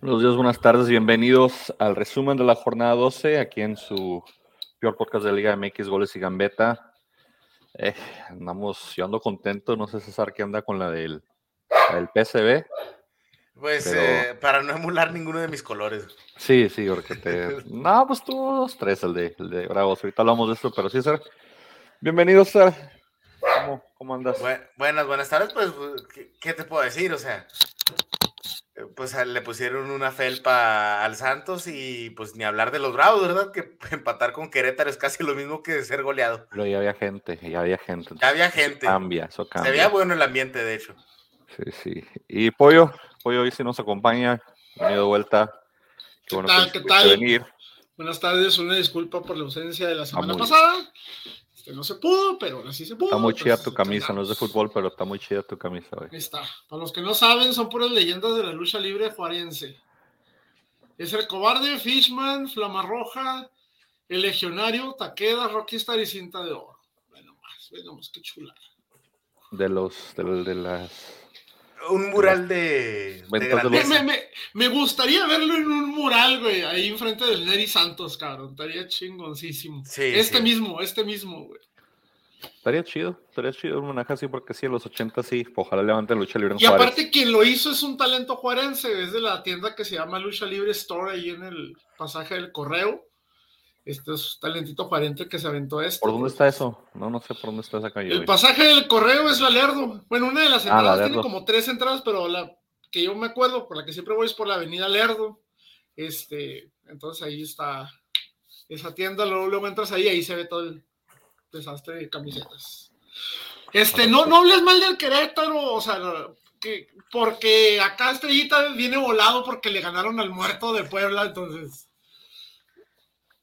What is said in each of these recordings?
Buenos días, buenas tardes, bienvenidos al resumen de la jornada 12, aquí en su peor podcast de Liga MX, Goles y Gambeta. Eh, andamos, yo ando contento, no sé César qué anda con la del, la del PSB. Pues Pero- eh, para no emular ninguno de mis colores. Sí, sí, porque te... No, pues tú dos, tres, el de, el de Bravos. Ahorita hablamos de esto, pero sí, César. Bienvenido, César. ¿Cómo, cómo andas? Bu- buenas, buenas tardes. Pues, ¿qué, qué te puedo decir? O sea, pues le pusieron una felpa al Santos y pues ni hablar de los Bravos, ¿verdad? Que empatar con Querétaro es casi lo mismo que ser goleado. Pero ya había gente, ya había gente. Ya había gente. Eso cambia, eso Se cambia. veía bueno el ambiente, de hecho. Sí, sí. Y Pollo, Pollo hoy sí nos acompaña. Venido de vuelta. ¿Qué bueno tal? que ¿Qué tal? venir. Buenas tardes, una disculpa por la ausencia de la semana muy- pasada. Este, no se pudo, pero ahora sí se pudo. Está muy chida tu camisa, no es de fútbol, pero está muy chida tu camisa hoy. Ahí está. Para los que no saben, son puras leyendas de la lucha libre juarense. Es el cobarde, Fishman, Flamarroja, el legionario, Taqueda, Rockstar y cinta de oro. Bueno, más, bueno, más qué chula. De los, de, de las. Un mural de, de Me, me- me- me gustaría verlo en un mural, güey, ahí enfrente del Neri Santos, cabrón. Estaría chingoncísimo. Sí, este sí. mismo, este mismo, güey. Estaría chido, estaría chido un homenaje así, porque sí, en los 80 sí. Ojalá levante lucha libre en Y Juárez. aparte quien lo hizo es un talento juarense, es de la tienda que se llama Lucha Libre Store ahí en el pasaje del correo. Este es talentito juarense que se aventó esto. ¿Por dónde está eso? No, no sé por dónde está esa calle. El pasaje del correo es la Lerdo. Bueno, una de las Ah, la entradas tiene como tres entradas, pero la que yo me acuerdo, por la que siempre voy es por la avenida Lerdo. Este, entonces ahí está esa tienda, luego, luego entras ahí, ahí se ve todo el desastre de camisetas. Este, no, no hables mal del Querétaro, o sea, que, porque acá Estrellita viene volado porque le ganaron al muerto de Puebla, entonces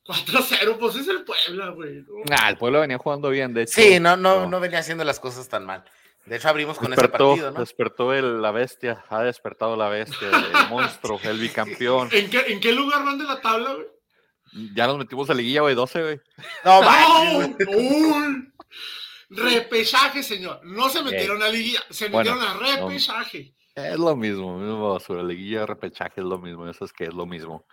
4-0, pues es el Puebla, güey. ¿no? Nah, el pueblo venía jugando bien, de hecho. Sí, no, no, no venía haciendo las cosas tan mal. De hecho, abrimos con ese Despertó, partido, ¿no? despertó el- la bestia, ha despertado la bestia, el monstruo, el bicampeón. ¿En qué, ¿En qué lugar van de la tabla, güey? Ya nos metimos a liguilla, güey, 12, güey. No, ¡No! Repechaje, señor. No se metieron a liguilla, se Bueno, metieron a repechaje. Es lo mismo, mismo basura, liguilla, repechaje es lo mismo, eso es que es lo mismo.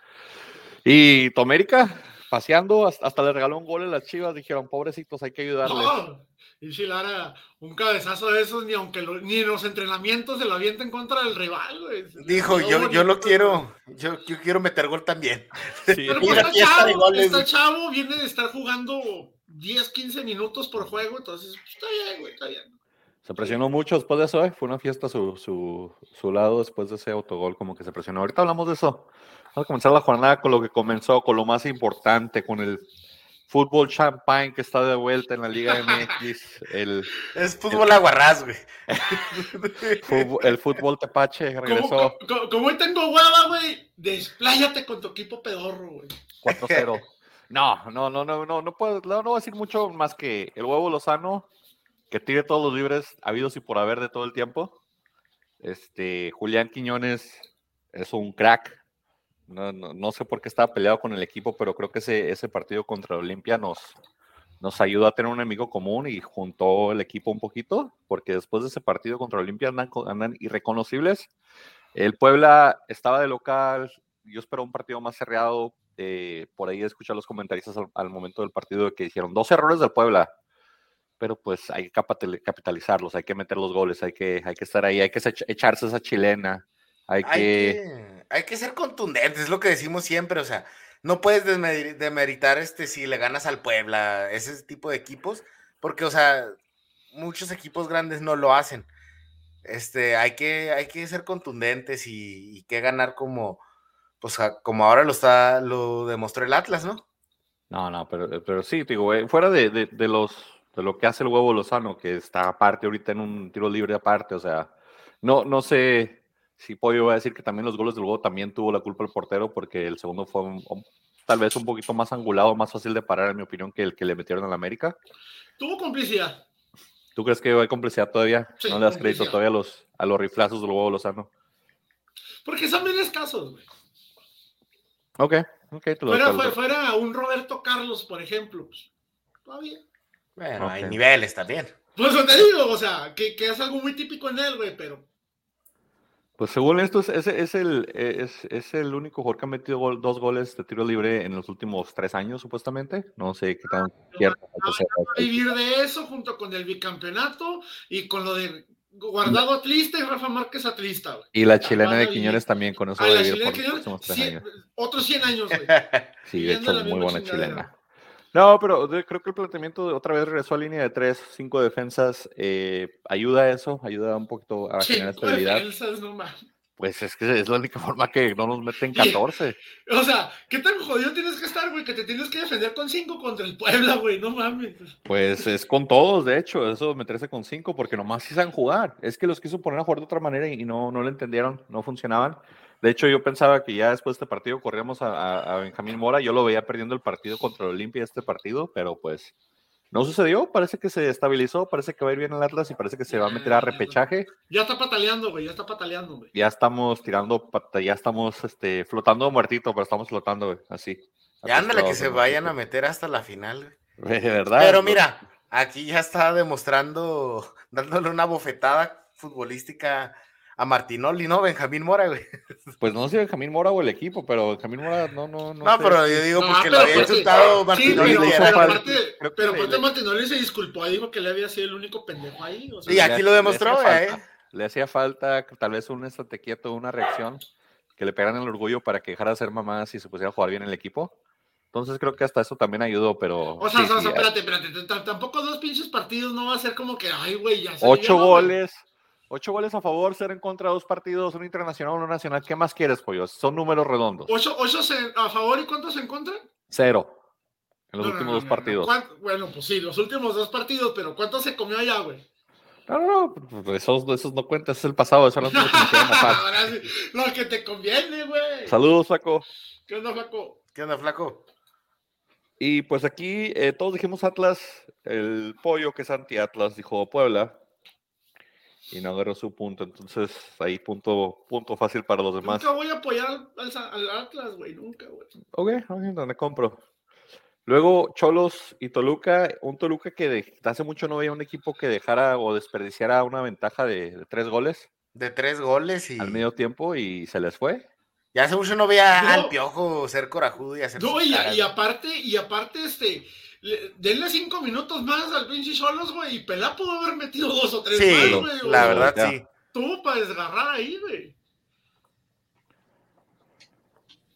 Y Tomérica, paseando, hasta, hasta le regaló un gol a las chivas, dijeron, pobrecitos, hay que ayudarles. No, y si Lara, un cabezazo de esos, ni aunque lo- ni en los entrenamientos se lo avienta en contra del rival, güey. Dijo, yo, yo lo quiero, yo, yo quiero meter gol también. Sí, Pero pues está de chavo, goles, está chavo, viene de estar jugando 10, 15 minutos por juego, entonces pues, está bien, güey, está bien. Se presionó mucho después de eso, ¿eh? fue una fiesta su, su, su lado después de ese autogol, como que se presionó. Ahorita hablamos de eso. Vamos a comenzar la jornada con lo que comenzó, con lo más importante, con el fútbol champagne que está de vuelta en la Liga MX, el, Es fútbol aguarrás, güey. fútbol, el fútbol tepache regresó como- hoy tengo hueva, güey, despláyate con tu equipo pedorro, güey. 4-0. No, no, no, no, no, no puedo, no, no voy a decir mucho más que el huevo Lozano, que tire todos los libres habidos y por haber de todo el tiempo. Este, Julián Quiñones es un crack. No, no, no sé por qué estaba peleado con el equipo, pero creo que ese, ese partido contra Olimpia nos, nos ayudó a tener un enemigo común y juntó el equipo un poquito, porque después de ese partido contra Olimpia andan, andan irreconocibles. El Puebla estaba de local, yo espero un partido más cerrado. eh, por ahí escuché a los comentaristas al, al momento del partido que dijeron dos errores del Puebla, pero pues hay que capital- capitalizarlos, hay que meter los goles, hay que, hay que estar ahí, hay que ech- echarse esa chilena, hay Hay que... que, hay que ser contundentes, es lo que decimos siempre, o sea, no puedes demeritar este si le ganas al Puebla, ese tipo de equipos, porque, o sea, muchos equipos grandes no lo hacen. Este, hay que, hay que ser contundentes y, que ganar como, pues, como ahora lo está, lo demostró el Atlas, ¿no? No, no, pero, pero sí, digo, eh, fuera de, de- de los de lo que hace el huevo Lozano, que está aparte ahorita en un tiro libre aparte, o sea, no, no sé si Pollo va a decir que también los goles del huevo también tuvo la culpa el portero, porque el segundo fue un- un- tal vez un poquito más angulado, más fácil de parar, en mi opinión, que el que le metieron al América. Tuvo complicidad. ¿Tú crees que hay complicidad todavía? Sí, ¿No le das crédito todavía a los, a los riflazos del huevo Lozano? Porque son bien escasos, güey. Ok, ok, te lo Fuera, te lo- fuera, un Roberto Carlos, por ejemplo, pues, todavía. Bueno, hay Ok. niveles también. Pues lo te digo, o sea, que, que es algo muy típico en él, güey, pero Pues según esto, es, es, es el, es, es, el único jugador que ha metido gol, dos goles de tiro libre en los últimos tres años, supuestamente. No sé qué tan cierto. a vivir de eso junto con el bicampeonato y con lo de Guardado atlista y Rafa Márquez atlista. Güey. Y la chilena de Quiñones también, con eso ah, vivir por los próximos tres años. Otros 100 años, güey. Sí, de hecho, muy buena chilena. No, pero creo que el planteamiento de otra vez regresó a línea de tres, cinco defensas. Eh, ayuda a eso, ayuda un poquito a generar estabilidad. Defensas, no pues es que es la única forma que no nos meten 14. O sea, ¿qué tan jodido tienes que estar, güey? Que te tienes que defender con 5 contra el Puebla, güey, no mames. Pues es con todos, de hecho, eso meterse con 5, porque nomás sí saben jugar. Es que los quiso poner a jugar de otra manera y no, no lo entendieron, no funcionaban. De hecho, yo pensaba que ya después de este partido corríamos a, a Benjamín Mora. Yo lo veía perdiendo el partido contra el Olimpia este partido, pero pues no sucedió, parece que se estabilizó, parece que va a ir bien el Atlas y parece que se va a meter a repechaje. Ya está pataleando, güey, ya está pataleando, güey. Ya estamos tirando, ya estamos este, flotando muertito, pero estamos flotando, güey, así. Ya ándale que se vayan a meter hasta la final, güey. De verdad. Pero mira, aquí ya está demostrando, dándole una bofetada futbolística a Martinoli, ¿no? Benjamín Mora, güey. Pues no sé Benjamín Mora o el equipo, pero Benjamín Mora no, no, no. No, pero yo digo porque lo había insultado Martinoli. Sí, pero, aparte, pero aparte Martinoli se disculpó, dijo que le había sido el único pendejo ahí. O sea, y aquí lo demostró, le ¿eh? Le hacía falta tal vez un estate quieto, una reacción, que le pegaran el orgullo para que dejara de ser mamás y se pusiera a jugar bien el equipo. Entonces creo que hasta eso también ayudó, pero. O sea, o sea espérate, espérate, tampoco dos pinches partidos no va a ser como que, ay, güey, ya se Ocho goles. Ocho goles a favor, cero en contra, dos partidos, uno internacional, uno nacional. ¿Qué más quieres, pollo? Son números redondos. ¿Ocho, ocho a favor y cuántos en contra? Cero. En los últimos dos partidos. Bueno, pues sí, los últimos dos partidos, pero ¿cuánto se comió allá, güey? No, no, no, pues esos, esos no cuentan, es el pasado, eso no es lo que Lo que te conviene, güey. Saludos, Flaco. ¿Qué onda, Flaco? ¿Qué onda, Flaco? Y pues aquí eh, todos dijimos Atlas, el pollo que es anti-Atlas dijo Puebla, y no agarró su punto. Entonces, ahí punto, punto fácil para los demás. Nunca voy a apoyar al, Atlas, güey, nunca, güey. Ok, ok, donde compro. Luego, Cholos y Toluca, un Toluca que hace mucho no veía un equipo que dejara o desperdiciara una ventaja de, tres goles. De tres goles y. Al medio tiempo y se les fue. Ya hace mucho no veía al piojo ser corajudo y hacer. No, y, aparte, y aparte, este denle cinco minutos más al pinche Cholos, güey, y Pelá pudo haber metido dos o tres más, güey. La verdad, sí. Tuvo para desgarrar ahí, güey.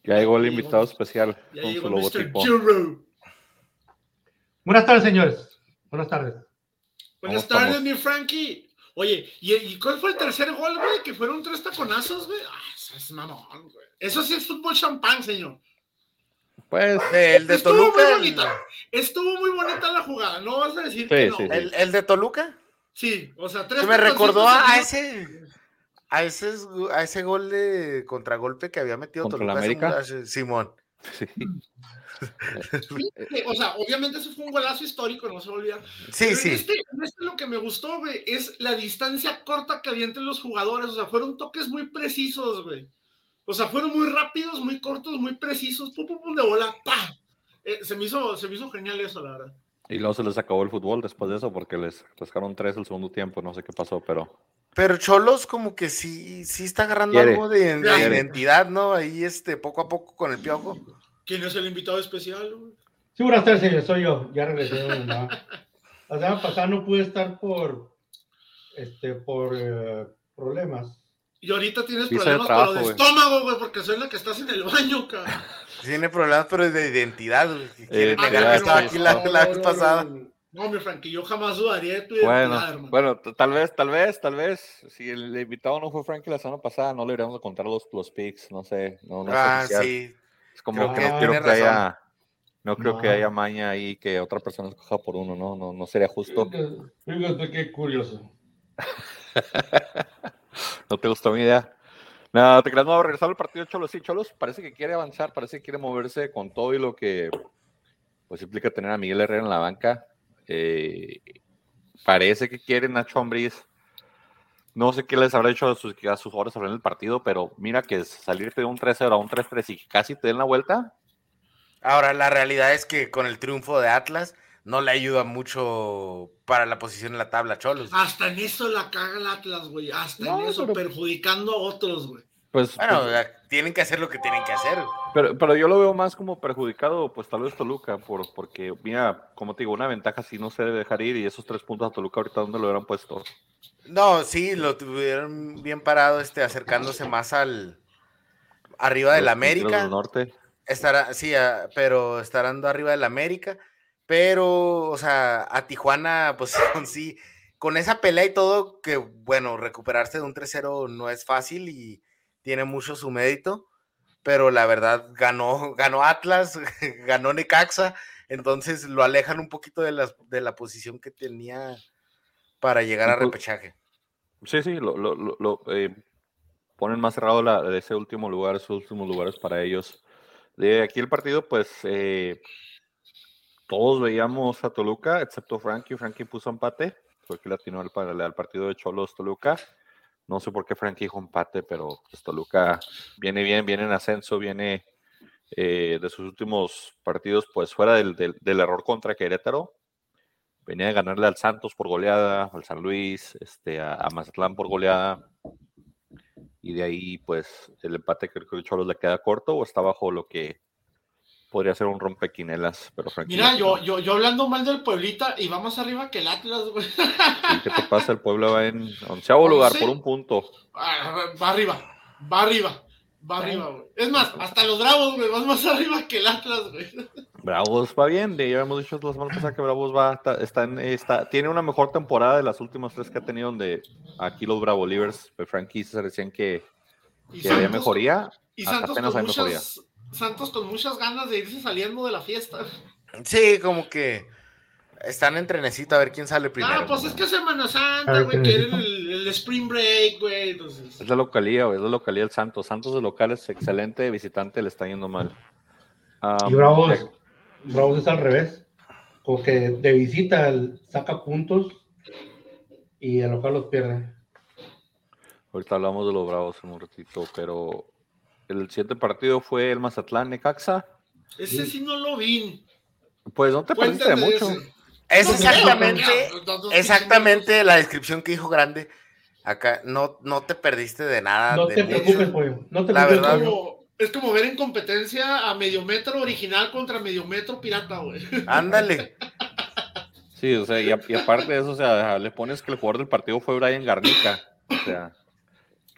Ya llegó el invitado especial ya con su logotipo. Buenas tardes, señores. Buenas tardes. Buenas tardes, mi Frankie. Oye, ¿y, cuál fue el tercer gol, güey? Que fueron tres taconazos, güey. Ah, eso es mamón, güey. Eso sí es fútbol champán, señor. Pues el de Estuvo Toluca. Muy bonita. Estuvo muy bonita la jugada, no vas a decir que no. ¿El, ¿El, de Toluca? Sí, o sea, tres. Me recordó a, ese. A ese, a ese gol de contragolpe que había metido ¿Contra Toluca. La América? Simón. Sí. o sea, obviamente eso fue un golazo histórico, no se olvida. Sí, sí. Este, este, lo que me gustó, güey, es la distancia corta que había entre los jugadores. O sea, fueron toques muy precisos, güey. O sea, fueron muy rápidos, muy cortos, muy precisos, pum, pum, pum, de bola, ¡pa! Eh, se, me hizo, se me hizo genial eso, la verdad. Y luego se les acabó el fútbol después de eso porque les pescaron tres el segundo tiempo, no sé qué pasó, pero... Pero Cholos como que sí, sí está agarrando algo de, identidad, ¿no? Ahí este, poco a poco con el piojo. ¿Quién es el invitado especial? Sí, buenas tardes, señor, soy yo, ya regresé. la semana pasada no pude estar por, este, por eh, problemas y ahorita tienes problemas trabajo, de estómago, güey, porque soy la que estás en el baño, cabrón. Tiene problemas, pero es de identidad, güey. Eh, negar que estaba aquí la, vez pasada. No, mi Frankie, yo jamás dudaría de tu bueno, hermano. Bueno, tal vez, tal vez, tal vez, si el invitado no fue Frankie la semana pasada, no le iríamos a contar los, los picks, no sé. No, no ah, sí. Es como que, no creo que haya... No creo que haya maña ahí que otra persona escoja por uno, ¿no? No, no sería justo. Fíjate qué curioso. no te gustó mi idea. Nada, te creas, no, regresar al partido de Cholos. Sí, Cholos parece que quiere avanzar, parece que quiere moverse con todo y lo que pues implica tener a Miguel Herrera en la banca. Eh, parece que quiere Nacho Ambriz. No sé qué les habrá hecho a sus, a sus jugadores en el partido, pero mira que salirte de un 3-0 a un 3-3 y casi te den la vuelta. Ahora, la realidad es que con el triunfo de Atlas no le ayuda mucho para la posición en la tabla, Cholos. Hasta en eso la caga el Atlas, güey. Hasta No, en eso, pero- perjudicando a otros, güey. Pues, Bueno, pues, sea, tienen que hacer lo que tienen que hacer. pero, pero yo lo veo más como perjudicado, pues tal vez Toluca, por, porque, mira, como te digo, una ventaja sí no se debe dejar ir y esos tres puntos a Toluca ahorita, ¿dónde lo hubieran puesto? No, sí, lo tuvieron bien parado, este, acercándose más al arriba del América. del Norte. Estará, sí, ah, pero estarán arriba del América. Pero, o sea, a Tijuana, pues con sí, con esa pelea y todo, que bueno, recuperarse de un 3-0 no es fácil y tiene mucho su mérito. Pero la verdad, ganó, ganó Atlas, ganó Necaxa, entonces lo alejan un poquito de la, de la posición que tenía para llegar a repechaje. Sí, sí, lo, lo, lo- eh, ponen más cerrado la, de ese último lugar, esos últimos lugares para ellos. De aquí el partido, pues eh, todos veíamos a Toluca, excepto Frankie. Frankie puso empate, fue que le atinó al, al partido de Cholos Toluca. No sé por qué Frankie dijo empate, pero pues, Toluca viene bien, viene en ascenso, viene eh, de sus últimos partidos, pues fuera del, del- error contra Querétaro. Venía de ganarle al Santos por goleada, al San Luis, este, a, a Mazatlán por goleada. Y de ahí, pues, el empate que el Cholos le queda corto o está bajo lo que podría ser un rompequinelas. Pero Frankie Mira, yo, yo, yo hablando mal del Pueblita y va más arriba que el Atlas, güey. ¿Y ¿Qué te pasa? El pueblo va en onceavo lugar Once. por un punto. Ah, Va arriba, va arriba, va arriba, güey. Es más, hasta los Bravos, güey, van más arriba que el Atlas, güey. Bravos va bien, de, ya hemos dicho la semana pasada que Bravos va, está, está en- está- tiene una mejor temporada de las últimas tres que ha tenido, donde aquí los Bravo Livers, de Frankie se decían que, que había mejoría. Y Santos apenas con, hay mejoría. Santos con muchas ganas de irse saliendo de la fiesta. Sí, como que están en trenecito a ver quién sale primero. Ah, pues es que es Semana Santa, güey, ¿qué quieren el, el Spring Break, güey. Entonces, Es la localía, güey, es la localía del Santos. Santos de local es excelente, de visitante le está yendo mal. Y Bravos, Bravos es al revés. Como que de visita saca puntos y el local los pierde. Ahorita hablamos de los Bravos en un ratito, pero el siguiente partido fue el Mazatlán Necaxa. ese sí no lo vi. Pues no te perdiste de mucho. ese. Es exactamente, exactamente la descripción que dijo Grande. Acá no, no te perdiste de nada. No de te mucho. preocupes, pollo. No te La preocupes, verdad, Es como, es como ver en competencia a medio metro original contra medio metro pirata, güey. Ándale. Sí, o sea, y, a- y aparte de eso, o sea, le pones que el jugador del partido fue Brian Garnica. O sea,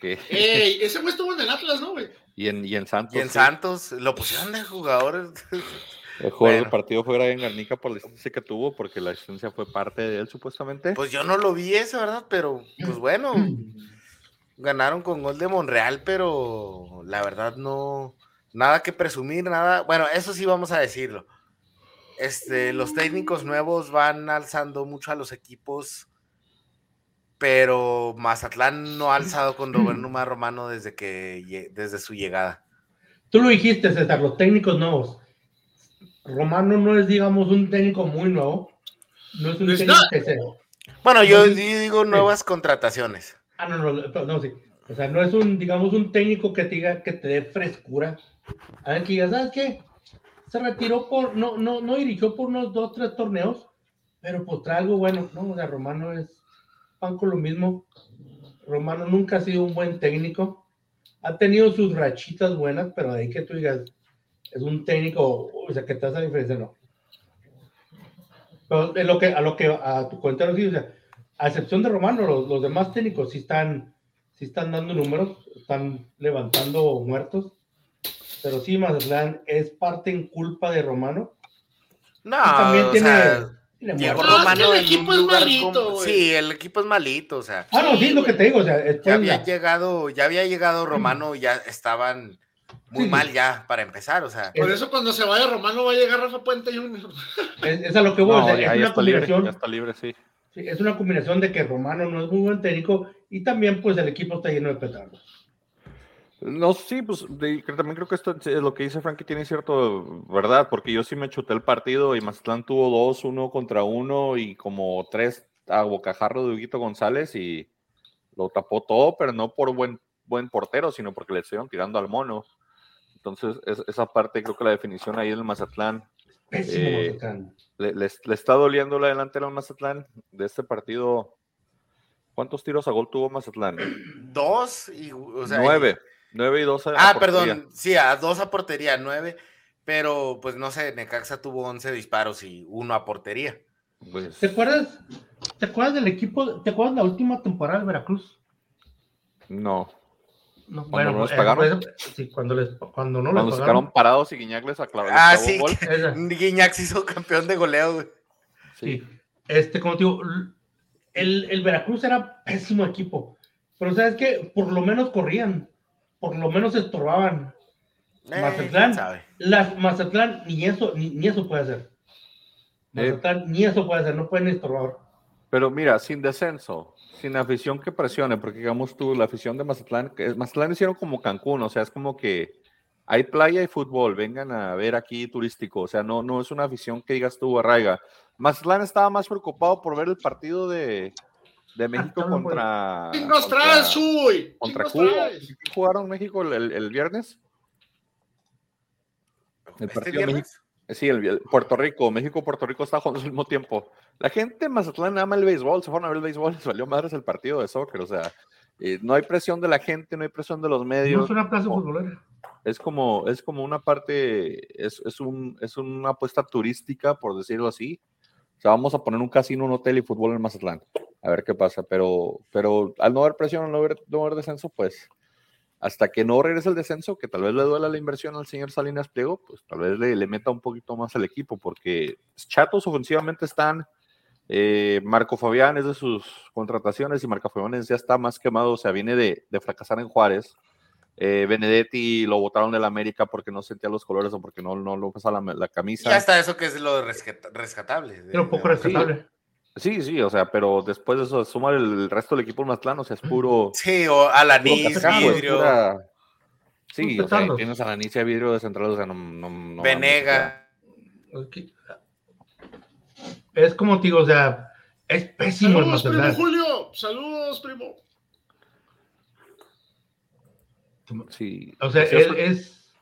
que. Ey, ese güey estuvo en el Atlas, ¿no, güey? Y en, y en Santos. Y en sí, Santos lo pusieron de jugador. El jugador del partido fue Brian Garnica por la asistencia que tuvo, porque la asistencia fue parte de él, supuestamente. Pues yo no lo vi eso, ¿verdad? Pero, pues bueno, ganaron con gol de Monreal, pero la verdad no, nada que presumir, nada. Bueno, eso sí vamos a decirlo. Este, los técnicos nuevos van alzando mucho a los equipos, pero Mazatlán no ha alzado con Roberto Numa Romano desde que desde su llegada. Tú lo dijiste, César, los técnicos nuevos. Romano no es, digamos, un técnico muy nuevo. No es un No es técnico se... Bueno, yo No, di- digo nuevas contrataciones. Ah, no, no, no, no, sí. O sea, no es un, digamos, un técnico que te diga que te dé frescura. A ver, que digas, ¿sabes qué? Se retiró por, no, no, no dirigió por unos dos, tres torneos, pero pues trae algo bueno, ¿no? O sea, Romano es pan con lo mismo. Romano nunca ha sido un buen técnico. Ha tenido sus rachitas buenas, pero de ahí que tú digas, es un técnico, o sea, que te hace la diferencia, no. Pero de lo que, a lo que, a tu comentario, sí, o sea, a excepción de Romano, los, los demás técnicos sí están, sí están dando números, están levantando muertos. Pero sí, Mazatlán es parte en culpa de Romano. No, también o tiene- sea, No, es que Romano el en equipo es malito, como- güey. Sí, el equipo es malito, o sea. Ah, no, sí, lo que te digo, o sea, es Ya había llegado, ya había llegado Romano, ya estaban muy Sí, sí. mal ya para empezar, o sea. Por eso cuando se vaya Romano va a llegar Rafa Puente Jr. Es, es a lo que voy, No, o sea, ya, es ya una está libre, combinación. ya está libre, sí. sí, es una combinación de que Romano no es muy buen técnico y también pues el equipo está lleno de petardos. No, sí, pues de- también creo que esto, lo que dice Frankie tiene cierto verdad, porque yo sí me chuté el partido y Mazatlán tuvo dos, uno contra uno y como tres a bocajarro de Huguito González y lo tapó todo, pero no por buen, buen portero, sino porque le estuvieron tirando al mono. Entonces, es- esa parte creo que la definición ahí del Mazatlán Pésimo Eh, Mazatlán. Le, le- le está doliendo la delantera al Mazatlán de este partido. ¿Cuántos tiros a gol tuvo Mazatlán? Dos y. O sea, nueve. Nueve y dos. a- a Ah, portería. perdón, sí, a dos a portería, nueve, pero pues no sé, Necaxa tuvo 11 disparos y uno a portería. Pues, ¿Te acuerdas? ¿Te acuerdas del equipo? ¿Te acuerdas la última temporada del Veracruz? no. No, ¿Cuando no les eh, pagaron? pues, sí, cuando, les, cuando no Cuando les pagaron. parados y Guiñac les aclavó Ah, sí, gol. Guiñac se hizo campeón de goleo, güey. Sí. sí. Este, como te digo, el, el Veracruz era pésimo equipo. Pero sabes que por lo menos corrían, por lo menos estorbaban. Eh, Mazatlán. Las Mazatlán ni eso, ni, ni eso puede hacer. Eh. Mazatlán ni eso puede hacer, no pueden estorbar. Pero mira, sin descenso, sin afición que presione, porque digamos tú, la afición de Mazatlán, que Mazatlán hicieron como Cancún, o sea, es como que hay playa y fútbol, vengan a ver aquí turístico, o sea, no, no es una afición que digas tú, arraiga. Mazatlán estaba más preocupado por ver el partido de, de México contra, ¿Quién nos contra, traes, Chuy? contra ¿Quién Cuba. jugaron México el, el- viernes? El ¿Este partido viernes? México- Sí, el, el Puerto Rico, México, Puerto Rico está jugando al mismo tiempo. La gente de Mazatlán ama el béisbol, se fueron a ver el béisbol, les valió madres el partido de soccer, o sea, eh, no hay presión de la gente, no hay presión de los No medios, es una plaza no. futbolera. es como, es como una parte, es, es, un, es una apuesta turística, por decirlo así. O sea, vamos a poner un casino, un hotel y fútbol en Mazatlán, a ver qué pasa, pero, pero al no haber presión, al no haber, no haber descenso, pues hasta que no regrese el descenso, que tal vez le duela la inversión al señor Salinas Pliego, pues tal vez le, meta un poquito más al equipo, porque chatos ofensivamente están. eh, Marco Fabián es de sus contrataciones y Marco Fabián ya está más quemado, o sea, viene de fracasar en Juárez. Eh, Benedetti lo botaron del América porque no sentía los colores o porque no, no lo pesa la, la camisa. Ya está eso que es lo rescata- rescatable. de- Era un poco rescatable. Sí, sí, o sea, pero después de eso, suma el, resto del equipo Mazatlán, o sea, es puro. Sí, o Alanis, Vidrio, pura- Sí, o sea, tienes a la Inicia Vidrio de central, o sea, no. no, no Venega. Es como te digo, o sea, es pésimo el Saludos, primo Mazatlán. Julio. Saludos, primo. Sí. O sea, él es.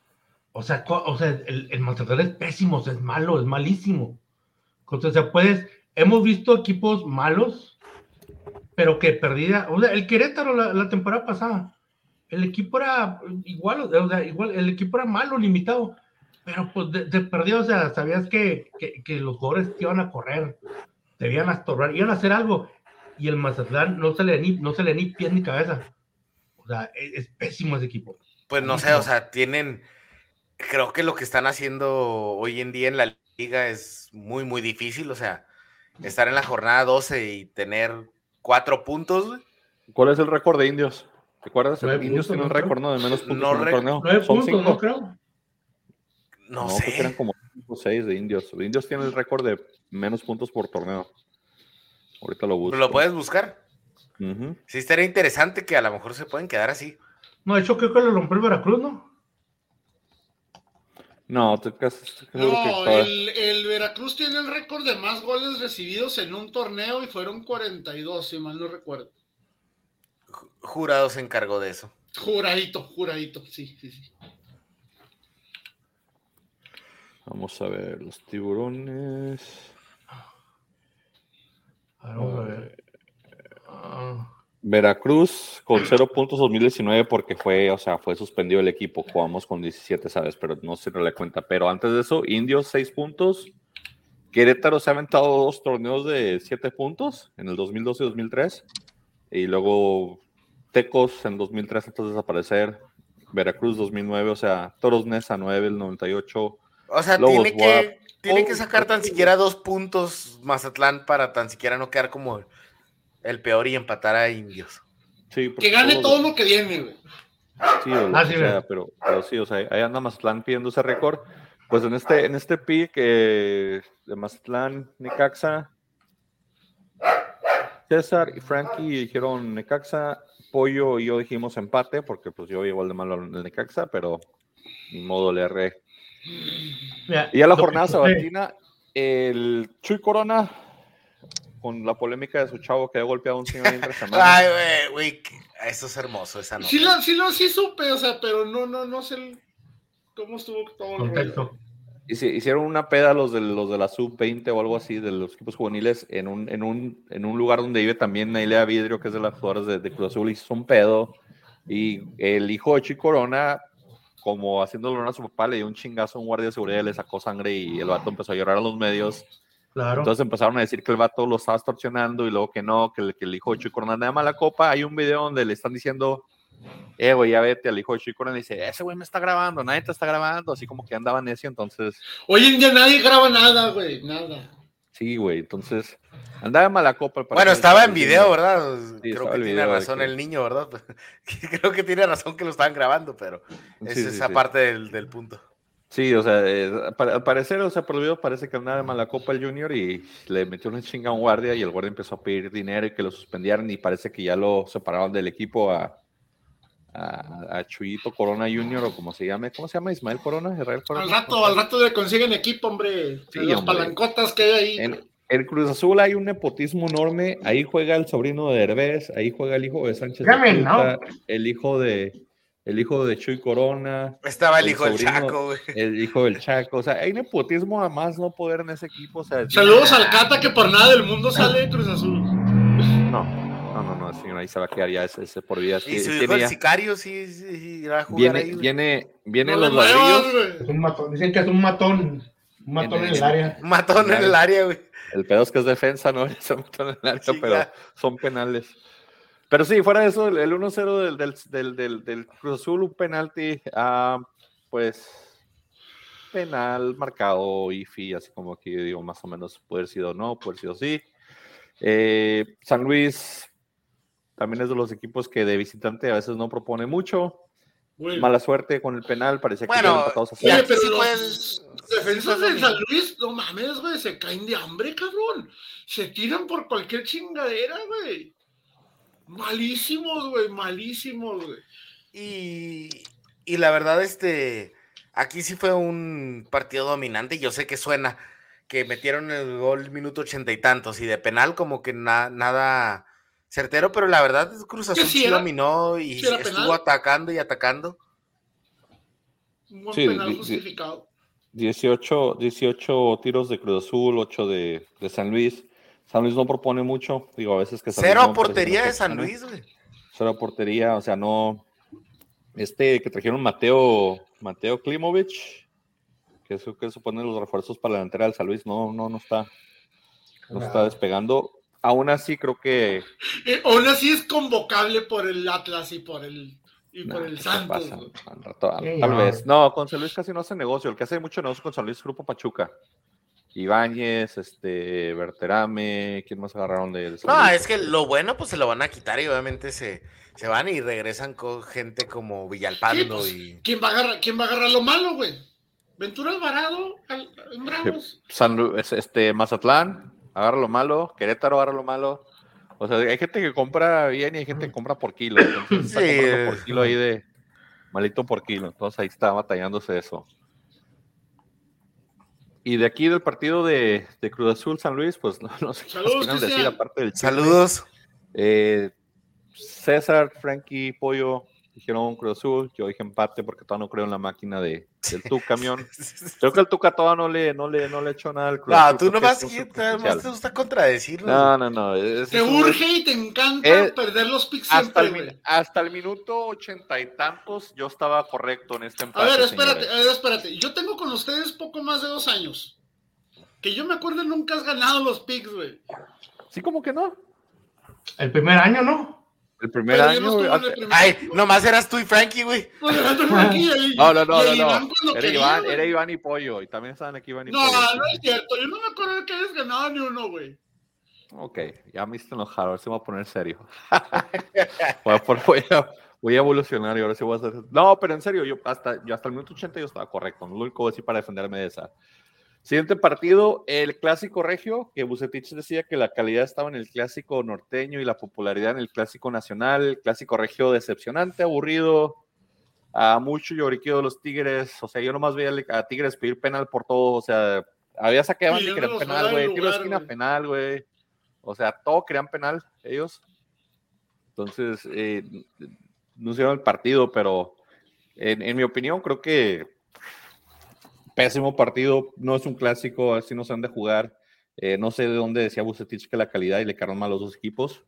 O sea, o sea el, el Mazatlán es pésimo, o sea, es malo, es malísimo. O sea, puedes. Hemos visto equipos malos, pero que perdida. O sea, el Querétaro la, la temporada pasada. El equipo era igual, o sea, igual, el equipo era malo, limitado. Pero pues de, de perdido, o sea, sabías que, que, que los jugadores te iban a correr, te iban a estorbar, iban a hacer algo. Y el Mazatlán no se le ni, no se le ni pie ni cabeza. O sea, es, es pésimo ese equipo. Pues no sé, o sea, tienen. Creo que lo que están haciendo hoy en día en la liga es muy, muy difícil. O sea, estar en la jornada 12 y tener cuatro puntos, güey. ¿Cuál es el récord de Indios? ¿Te acuerdas? Nueve Indios puntos, tiene un récord ¿no? de menos puntos No en re- torneo. Nueve Son puntos, cinco. ¿no? Creo. No, creo que eran sé. como 5 o 6 de Indios. Indios tiene el récord de menos puntos por torneo. Ahorita lo busco. ¿Lo puedes buscar? Ujú. Sí, estaría interesante que a lo mejor se pueden quedar así. No, de hecho creo que lo rompió el Veracruz, ¿no? No, te casas. No, el, el Veracruz tiene el récord de más goles recibidos en un torneo y fueron 42, si mal no recuerdo. Ju- Jurado se encargó de eso. Juradito, juradito, sí, sí, sí. Vamos a ver, los tiburones. A ver, vamos a ver. Veracruz con 0 puntos 2019 porque fue, o sea, fue suspendido el equipo. Jugamos con 17, ¿sabes? Pero no se le cuenta. Pero antes de eso, Indios 6 puntos. Querétaro se ha aventado dos torneos de 7 puntos en el 2012 y 2003. Y luego Tecos en 2003 antes de desaparecer. Veracruz 2009, o sea, Toros Nesa 9, el 98. O sea, Lobos tiene que, tiene que Oh, sacar tan siquiera dos puntos Mazatlán para tan siquiera no quedar como el peor y empatar a indios. Sí, Que gane todos- todo lo que viene, güey. Sí, o, Ah, o sí, sea, mira. pero, pero sí, o sea, ahí anda Mazatlán pidiendo ese récord. Pues en este, en este pick eh, de Mazatlán, Necaxa, César y Frankie dijeron Necaxa, Pollo y yo dijimos empate, porque pues yo igual de malo en el Necaxa, pero ni modo le erré. Y a la jornada sabatina, el Chuy Corona, con la polémica de su chavo que había golpeado a un señor entre semanas. Ay, güey, eso es hermoso, esa nota. Sí lo, sí lo sí supe, o sea, pero no, no, no sé el- cómo estuvo todo el rollo. Contexto. hici- hicieron una peda los de, los de la sub-20 o algo así, de los equipos juveniles, en un, en un, en un lugar donde vive también Nailea Vidrio, que es de las jugadoras de, de Cruz Azul, hizo un pedo. Y el hijo de Chico Corona, como haciéndole honor a su papá, le dio un chingazo a un guardia de seguridad, le sacó sangre y el vato empezó a llorar a los medios. Claro. Entonces empezaron a decir que el vato lo estaba extorsionando y luego que no, que el, que el hijo de Chico Corona anda de mala copa. Hay un video donde le están diciendo, eh, güey, ya vete al hijo de Chico Corona. Y dice, ese güey me está grabando, nadie te está grabando. Así como que andaba necio. Entonces, Hoy en día nadie graba nada, güey, nada. sí, güey. Entonces, andaba de mala copa. Bueno, estaba en video, ¿verdad? Sí, Creo que el tiene razón que- el niño, ¿verdad? Creo que tiene razón que lo estaban grabando, pero es sí, esa sí. parte del, del punto. Sí, o sea, eh, al parecer, o sea, por el video parece que andaba de mala copa el Junior y le metió una chinga a un guardia y el guardia empezó a pedir dinero y que lo suspendieran y parece que ya lo separaron del equipo a, a, a Chuyito Corona Junior o como se llame, ¿cómo se llama? Ismael Corona, Israel Corona. Al rato, al rato le consiguen equipo, hombre. Sí, las hombre. palancotas que hay ahí. En, en Cruz Azul hay un nepotismo enorme. Ahí juega el sobrino de Derbez, ahí juega el hijo de Sánchez. de El hijo de el hijo de Chuy Corona, Estaba el, El hijo del Chaco, güey. el hijo del Chaco. O sea, hay nepotismo a más no poder en ese equipo. O sea, Saludos al Cata que por nada del mundo sale de Cruz Azul. No, no, no, no, señor, ahí se va a quedar ya ese, ese por vida. Y su hijo el sicario sí, sí, sí, irá a jugar viene, ahí, viene, No le los ladrillos. Es un matón. Dicen que es un matón. Un matón en el área. Un matón en el área, güey. El pedo es que es defensa, ¿no? Es un montón en el área, Sí, pero ya. son penales. Pero sí, fuera de eso, el, el 1-0 del, del, del, del, del Cruz Azul, un penalti, ah, pues penal marcado, IFI, así como aquí digo, más o menos puede haber sido no, puede haber sido sí. Eh, San Luis también es de los equipos que de visitante a veces no propone mucho. Mala suerte con el penal, parecía que Bueno, empatados a cero. Oye, pero los defensas de San Luis, no mames, güey, se caen de hambre, cabrón. Se tiran por cualquier chingadera, güey. Malísimos, güey, malísimos, güey. Y, y la verdad, este, aquí sí fue un partido dominante. Yo sé que suena que metieron el gol minuto ochenta y tantos y de penal como que na- nada certero, pero la verdad Cruz Azul sí dominó y ¿Sí era estuvo penal? atacando y atacando. Un buen Sí, penal justificado. 18, 18 tiros de Cruz Azul, 8 de, de San Luis. San Luis no propone mucho, digo, a veces que San Luis Cero no portería de San. Luis, güey. Cero a portería, o sea, no. Este que trajeron Mateo, Mateo Klimovich, que es que supone los refuerzos para la delantera del San Luis, no, no, no está, no está despegando. Aún así, creo que Eh, aún así es convocable por el Atlas y por el, y Nah, por el ¿qué te Santos. pasa? güey. Al rato- al- Sí, tal no. vez. No, con San Luis casi no hace negocio. El que hace mucho negocio con San Luis es Grupo Pachuca. Ibáñez, este, Berterame, ¿quién más agarraron de, San No, es que lo bueno pues se lo van a quitar y obviamente se, se van y regresan con gente como Sí, Villalpando pues, y... ¿quién, va a agarrar, ¿Quién va a agarrar lo malo, güey? Ventura Alvarado al- en Bravos. San es- este, Mazatlán, agarra lo malo, Querétaro agarra lo malo. O sea, hay gente que compra bien y hay gente que compra por kilo. Entonces está Sí, comprando por kilo ahí de malito por kilo. Entonces ahí está batallándose eso. Y de aquí del partido de, de Cruz Azul San Luis, pues no, no sé qué quieran decir aparte del. Saludos. Eh, César, Frankie, Pollo dijeron Cruz Azul. Yo dije empate porque todavía no creo en la máquina de, del tu camión. Creo que el Tuca todavía no le, no le, no le echó nada al Cruz No, tú nomás, es que- potencial. te gusta contradecirnos. No, no, no. es- Te es urge y te encanta Eh, perder los picks hasta, siempre, el, hasta el minuto ochenta y tantos yo estaba correcto en este A empate. ver, espérate, señores. a ver, espérate. Yo tengo con ustedes poco más de dos años. Que yo me acuerdo nunca has ganado los picks, güey. Sí, como que no. El primer año, ¿no? El primer Pero año. no el primer- Ay, nomás eras tú y Frankie, güey. Pues, y- No, no, no, no, no. Era quería, Iván, era Iván y Pollo. Y también estaban aquí Iván y No, Pollo. no es cierto. Yo no me acuerdo de que hayas ganado ni uno, güey. Ok, ya me hiciste enojar, ahora sí me voy a poner serio. voy, a, por- voy a- voy a evolucionar y ahora sí voy a hacer. No, pero en serio, yo hasta, yo hasta el minuto 80 yo estaba correcto. No lo único que voy a decir para defenderme de esa. Siguiente partido, el clásico regio, que Bucetich decía que la calidad estaba en el clásico norteño y la popularidad en el clásico nacional. El clásico regio decepcionante, aburrido, a mucho lloriqueo de los Tigres. O sea, yo nomás veía a Tigres pedir penal por todo. O sea, había saqueaban y querían penal, güey. Tiro de esquina penal, güey. O sea, todo querían penal ellos. Entonces, eh, no hicieron el partido, pero en, en mi opinión creo que pésimo partido, no es un clásico, así no se han de jugar. Eh, no sé de dónde decía Bucetich que la calidad y le quedaron mal los dos equipos.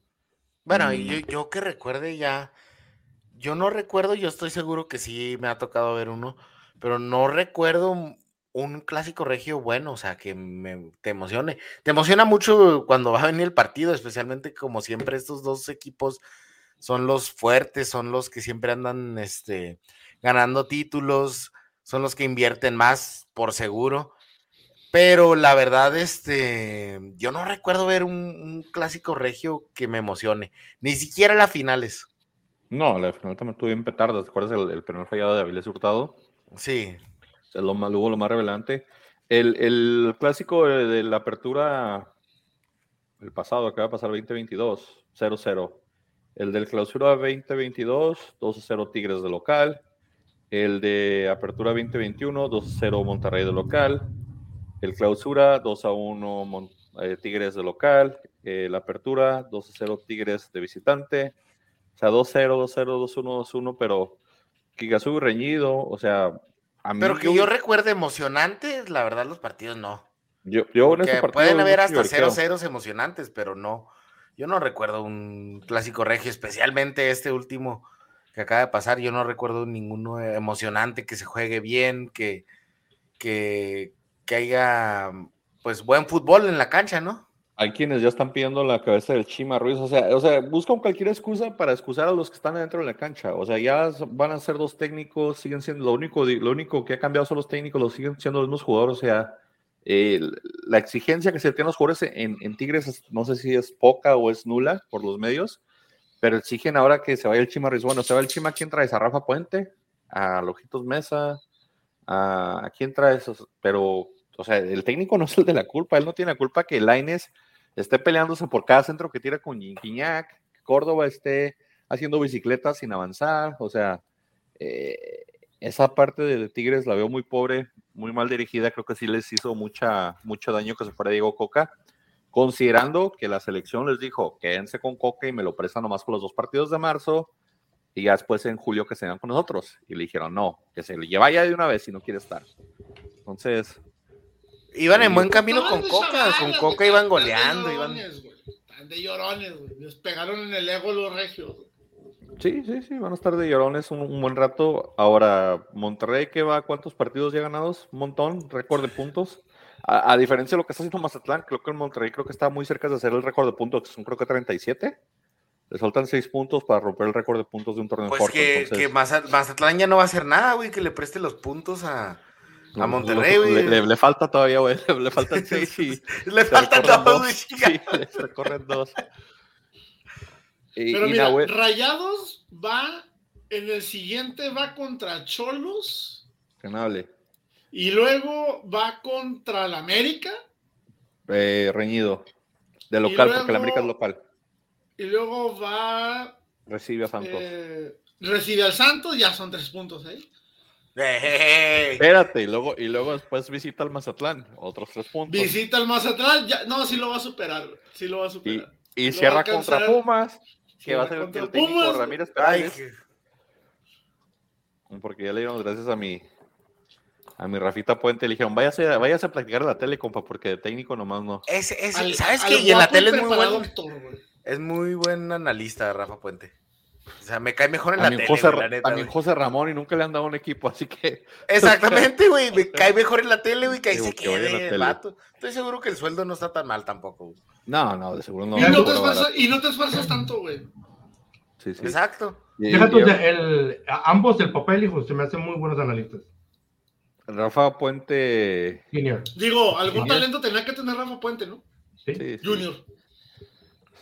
Bueno, Mm. yo, yo que recuerde ya, yo no recuerdo, yo estoy seguro que sí me ha tocado ver uno, pero no recuerdo un- un clásico regio bueno, o sea, que me, te emocione. Te emociona mucho cuando va a venir el partido, especialmente como siempre estos dos equipos son los fuertes, son los que siempre andan este, ganando títulos, son los que invierten más por seguro. Pero la verdad, este, yo no recuerdo ver un, un clásico regio que me emocione, ni siquiera las finales. No, la final también estuvo bien petarda. ¿Te acuerdas el, el primer fallado de Avilés Hurtado? Sí, Es lo más, hubo lo más revelante. El, el clásico de, de la apertura, el pasado, que va a pasar 2022, 0-0. El del clausura 2022, 2-0 Tigres de local. El de apertura 2021, 2-0 Monterrey de local. El clausura, 2-1 Mon- eh, Tigres de local. Eh, la apertura, 2-0 Tigres de visitante. O sea, 2-0, 2-0, 2-1, 2-1, pero Kigasu reñido, o sea, a mí pero que yo recuerde emocionantes, la verdad los partidos no. Yo, yo en este partido pueden haber hasta lloriqueo. 0-0 emocionantes, pero no. Yo no recuerdo un clásico regio, especialmente este último que acaba de pasar. Yo no recuerdo ninguno emocionante que se juegue bien, que, que, que haya pues buen fútbol en la cancha, ¿no? Hay quienes ya están pidiendo la cabeza del Chima Ruiz, o sea, o sea, buscan cualquier excusa para excusar a los que están adentro de la cancha. O sea, ya van a ser dos técnicos, siguen siendo lo único, lo único que ha cambiado son los técnicos, los siguen siendo los mismos jugadores. O sea, eh, la exigencia que se tiene los jugadores en, Tigres, es- no sé si es poca o es nula por los medios, pero exigen ahora que se vaya el Chima Ruiz. Bueno, se va el Chima, ¿quién traes? ¿A Rafa Puente? ¿A Lojitos Mesa? ¿A, a quién traes? Pero, o sea, el técnico no es el de la culpa, él no tiene la culpa que Laines esté peleándose por cada centro que tira con Guiñac, Córdoba esté haciendo bicicletas sin avanzar, o sea, eh, esa parte de Tigres la veo muy pobre, muy mal dirigida, creo que sí les hizo mucha, mucho daño que se fuera Diego Coca, considerando que la selección les dijo, quédense con Coca y me lo prestan nomás por los dos partidos de marzo, y ya después en julio que se vengan con nosotros, y le dijeron, no, que se le lleva ya de una vez si no quiere estar. Entonces, Iban en buen camino con Coca, con Coca iban están de goleando, iban... llorones, güey, Están de llorones, güey. Les pegaron en el ego los regios. Sí, sí, sí, van a estar de llorones un, un buen rato. Ahora, Monterrey, ¿qué va? ¿Cuántos partidos ya ganados? Un montón, récord de puntos. A, a diferencia de lo que está haciendo Mazatlán, creo que el Monterrey creo que está muy cerca de hacer el récord de puntos, que son creo que 37. Le faltan 6 puntos para romper el récord de puntos de un torneo Pues corto. que, entonces, que Maza- Mazatlán ya no va a hacer nada, güey, que le preste los puntos a, Monterrey, güey. Le, le- le falta todavía, güey. Le faltan 6 y. Le faltan dos, güey. Sí, le recorren dos. Y, Pero y mira, Nahuel- Rayados va, en el siguiente va contra Cholos que no hable. Y luego va contra el América Eh, reñido. De local, porque la América es local. y luego va, Recibe a Santos. eh, recibe al Santos, ya son tres puntos ahí. Ey, Espérate, y luego, y luego después visita al Mazatlán, otros tres puntos. Visita al Mazatlán, ya, no, sí lo va a superar, güey, sí lo va a superar. y Lo cierra va a contra. Pumas, que va a ser contra el técnico Pumas. Ramírez ay, que- porque ya le dieron las gracias a mi a mi Rafita Puente, le dijeron, váyase, váyase a practicar en la tele, compa, porque de técnico nomás no. ese- Al- ¿Sabes qué? Y en la tele es muy buen, es muy buen analista, Rafa Puente. O sea, me cae mejor en la tele, José, güey, la neta, también güey. José Ramón y nunca le han dado un equipo, así que Exactamente, güey. Me cae mejor en la tele, güey, que ahí se quede el tele. vato. Estoy seguro que el sueldo no está tan mal tampoco. güey. no, no, de seguro no. y, no te esfuerzas, barato. y no te esfuerzas tanto, güey. Sí, sí. Exacto. Y- Fíjate, y- o sea, el, a- ambos, el papel, hijo, se me hacen muy buenos analistas. Rafa Puente, Junior. Digo, algún talento tenía que tener Rafa Puente, ¿no? ¿sí? Junior.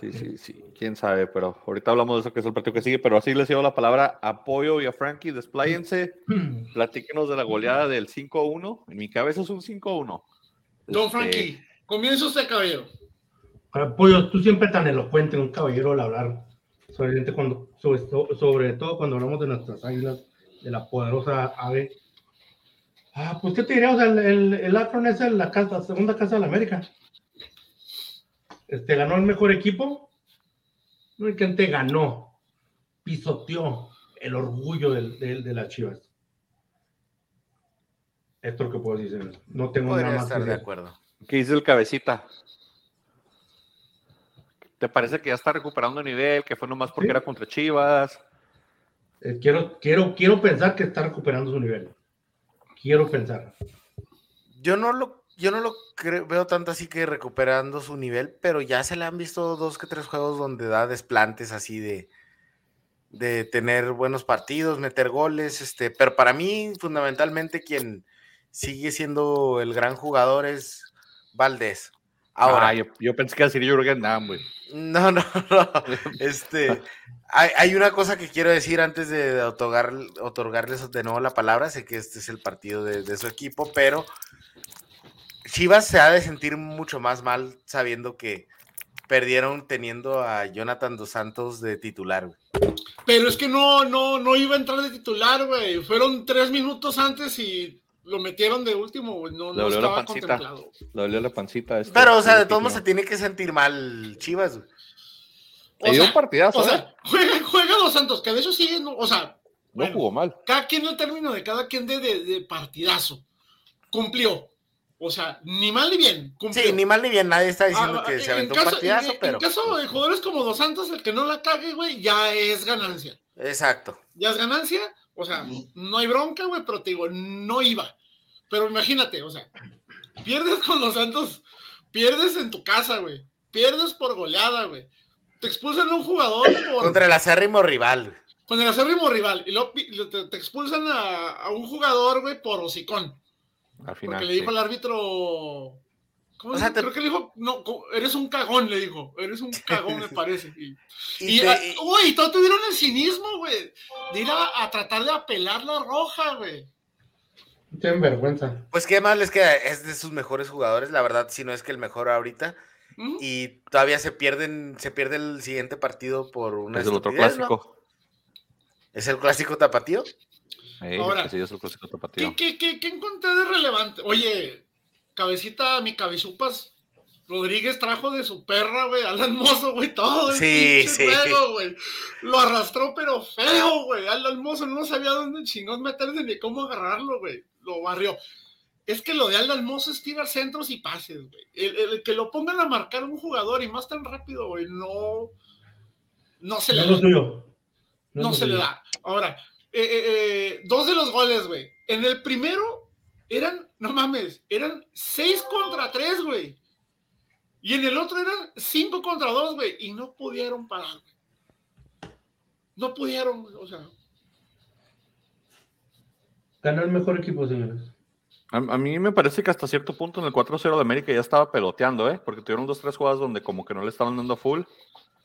Sí, sí, sí, quién sabe, pero ahorita hablamos de eso que es el partido que sigue, pero así les llevo la palabra apoyo y a Frankie, despláyense, platíquenos de la goleada del 5-1, en mi cabeza es un 5-1. Don Este, Frankie, comienza usted, caballero. Ahora, Pollo, tú siempre tan elocuente, un caballero al hablar, sobre, cuando, sobre, sobre todo cuando hablamos de nuestras águilas, de la poderosa ave. Ah, pues, ¿qué te diría? O sea, el, el, el Akron es la, casa, la segunda casa de la América. Este, ganó el mejor equipo. No es que te ganó, pisoteó el orgullo del- del- de las Chivas. Esto es lo que puedo decir. No tengo Podría nada más estar que de decir. acuerdo. ¿Qué dice el cabecita? ¿Te parece que ya está recuperando nivel? Que fue nomás porque Sí. era contra Chivas. Eh, quiero, quiero, quiero pensar que está recuperando su nivel. Quiero pensar. Yo no lo, yo no lo creo- veo tanto así que recuperando su nivel, pero ya se le han visto dos que tres juegos donde da desplantes así de, de tener buenos partidos, meter goles, este, pero para mí fundamentalmente quien sigue siendo el gran jugador es Valdés. Ahora, Ah, yo, yo pensé que iba a decir Jürgen Damm, güey. no, no, no, este, hay, hay una cosa que quiero decir antes de otorgar, otorgarles de nuevo la palabra, sé que este es el partido de, de su equipo, pero Chivas se ha de sentir mucho más mal sabiendo que perdieron teniendo a Jonathan Dos Santos de titular. güey. Pero es que no, no, no iba a entrar de titular, güey. Fueron tres minutos antes y lo metieron de último, güey. No, Le no dolió la estaba pancita. contemplado. Le dolió la pancita. este- Pero, o sea, de todos modos se tiene que sentir mal Chivas. güey. Le O dio sea, un partidazo, O ¿eh? sea, juega, juega Dos Santos, que de eso sí, no, o sea, No bueno, jugó mal. cada quien el término de cada quien de, de, de partidazo. Cumplió. O sea, ni mal ni bien. Cumplió. Sí, ni mal ni bien, nadie está diciendo Ah, que en se aventó caso- un partidazo, en- pero. En caso de jugadores como Dos Santos, el que no la cague, güey, ya es ganancia. Exacto. Ya es ganancia. O sea, no hay bronca, güey, pero te digo, no iba. Pero imagínate, o sea, pierdes con los Santos, pierdes en tu casa, güey. Pierdes por goleada, güey. Te expulsan a un jugador por, Contra el acérrimo rival. con el acérrimo rival. Y luego te, expulsan a, a un jugador, güey, por hocicón. Al final. Porque le sí. dijo al árbitro. ¿Cómo O sea, te- Creo que le dijo, no, eres un cagón, le dijo. Eres un cagón, me parece. Y, Y y, te- ah, güey, todos tuvieron el cinismo, güey, de ir a, a tratar de apelar la roja, güey. Tienen vergüenza. Pues qué más les queda, es de sus mejores jugadores, la verdad, si no es que el mejor ahorita. Y todavía se pierden, se pierde el siguiente partido por una Es el otro clásico. ¿Es el clásico tapatío? Ahora, que sí, es el clásico tapatío. ¿Qué, qué, qué, qué encontré de relevante? Oye, cabecita, mi cabezupas. Rodríguez trajo de su perra, güey, Alan Mozo, güey, todo el Sí, pinche sí. juego, güey. Lo arrastró, pero feo, güey. Alan Mozo no sabía dónde chingón meterse ni cómo agarrarlo, güey. Lo barrió. Es que lo de Alan Mozo es tirar centros y pases, güey. El, el que lo pongan a marcar un jugador y más tan rápido, güey, no. No se No le es lo da. tuyo. No, lo se le da. Ahora, eh, eh, eh, dos de los goles, güey. En el primero eran, no mames, eran seis contra tres, güey. Y en el otro eran cinco contra dos, güey. Y no pudieron parar, güey. No pudieron, güey, o sea. Ganó el mejor equipo, señores. A, a mí me parece que hasta cierto punto en el 4-0 de América ya estaba peloteando, ¿eh? Porque tuvieron dos, tres jugadas donde como que no le estaban dando full.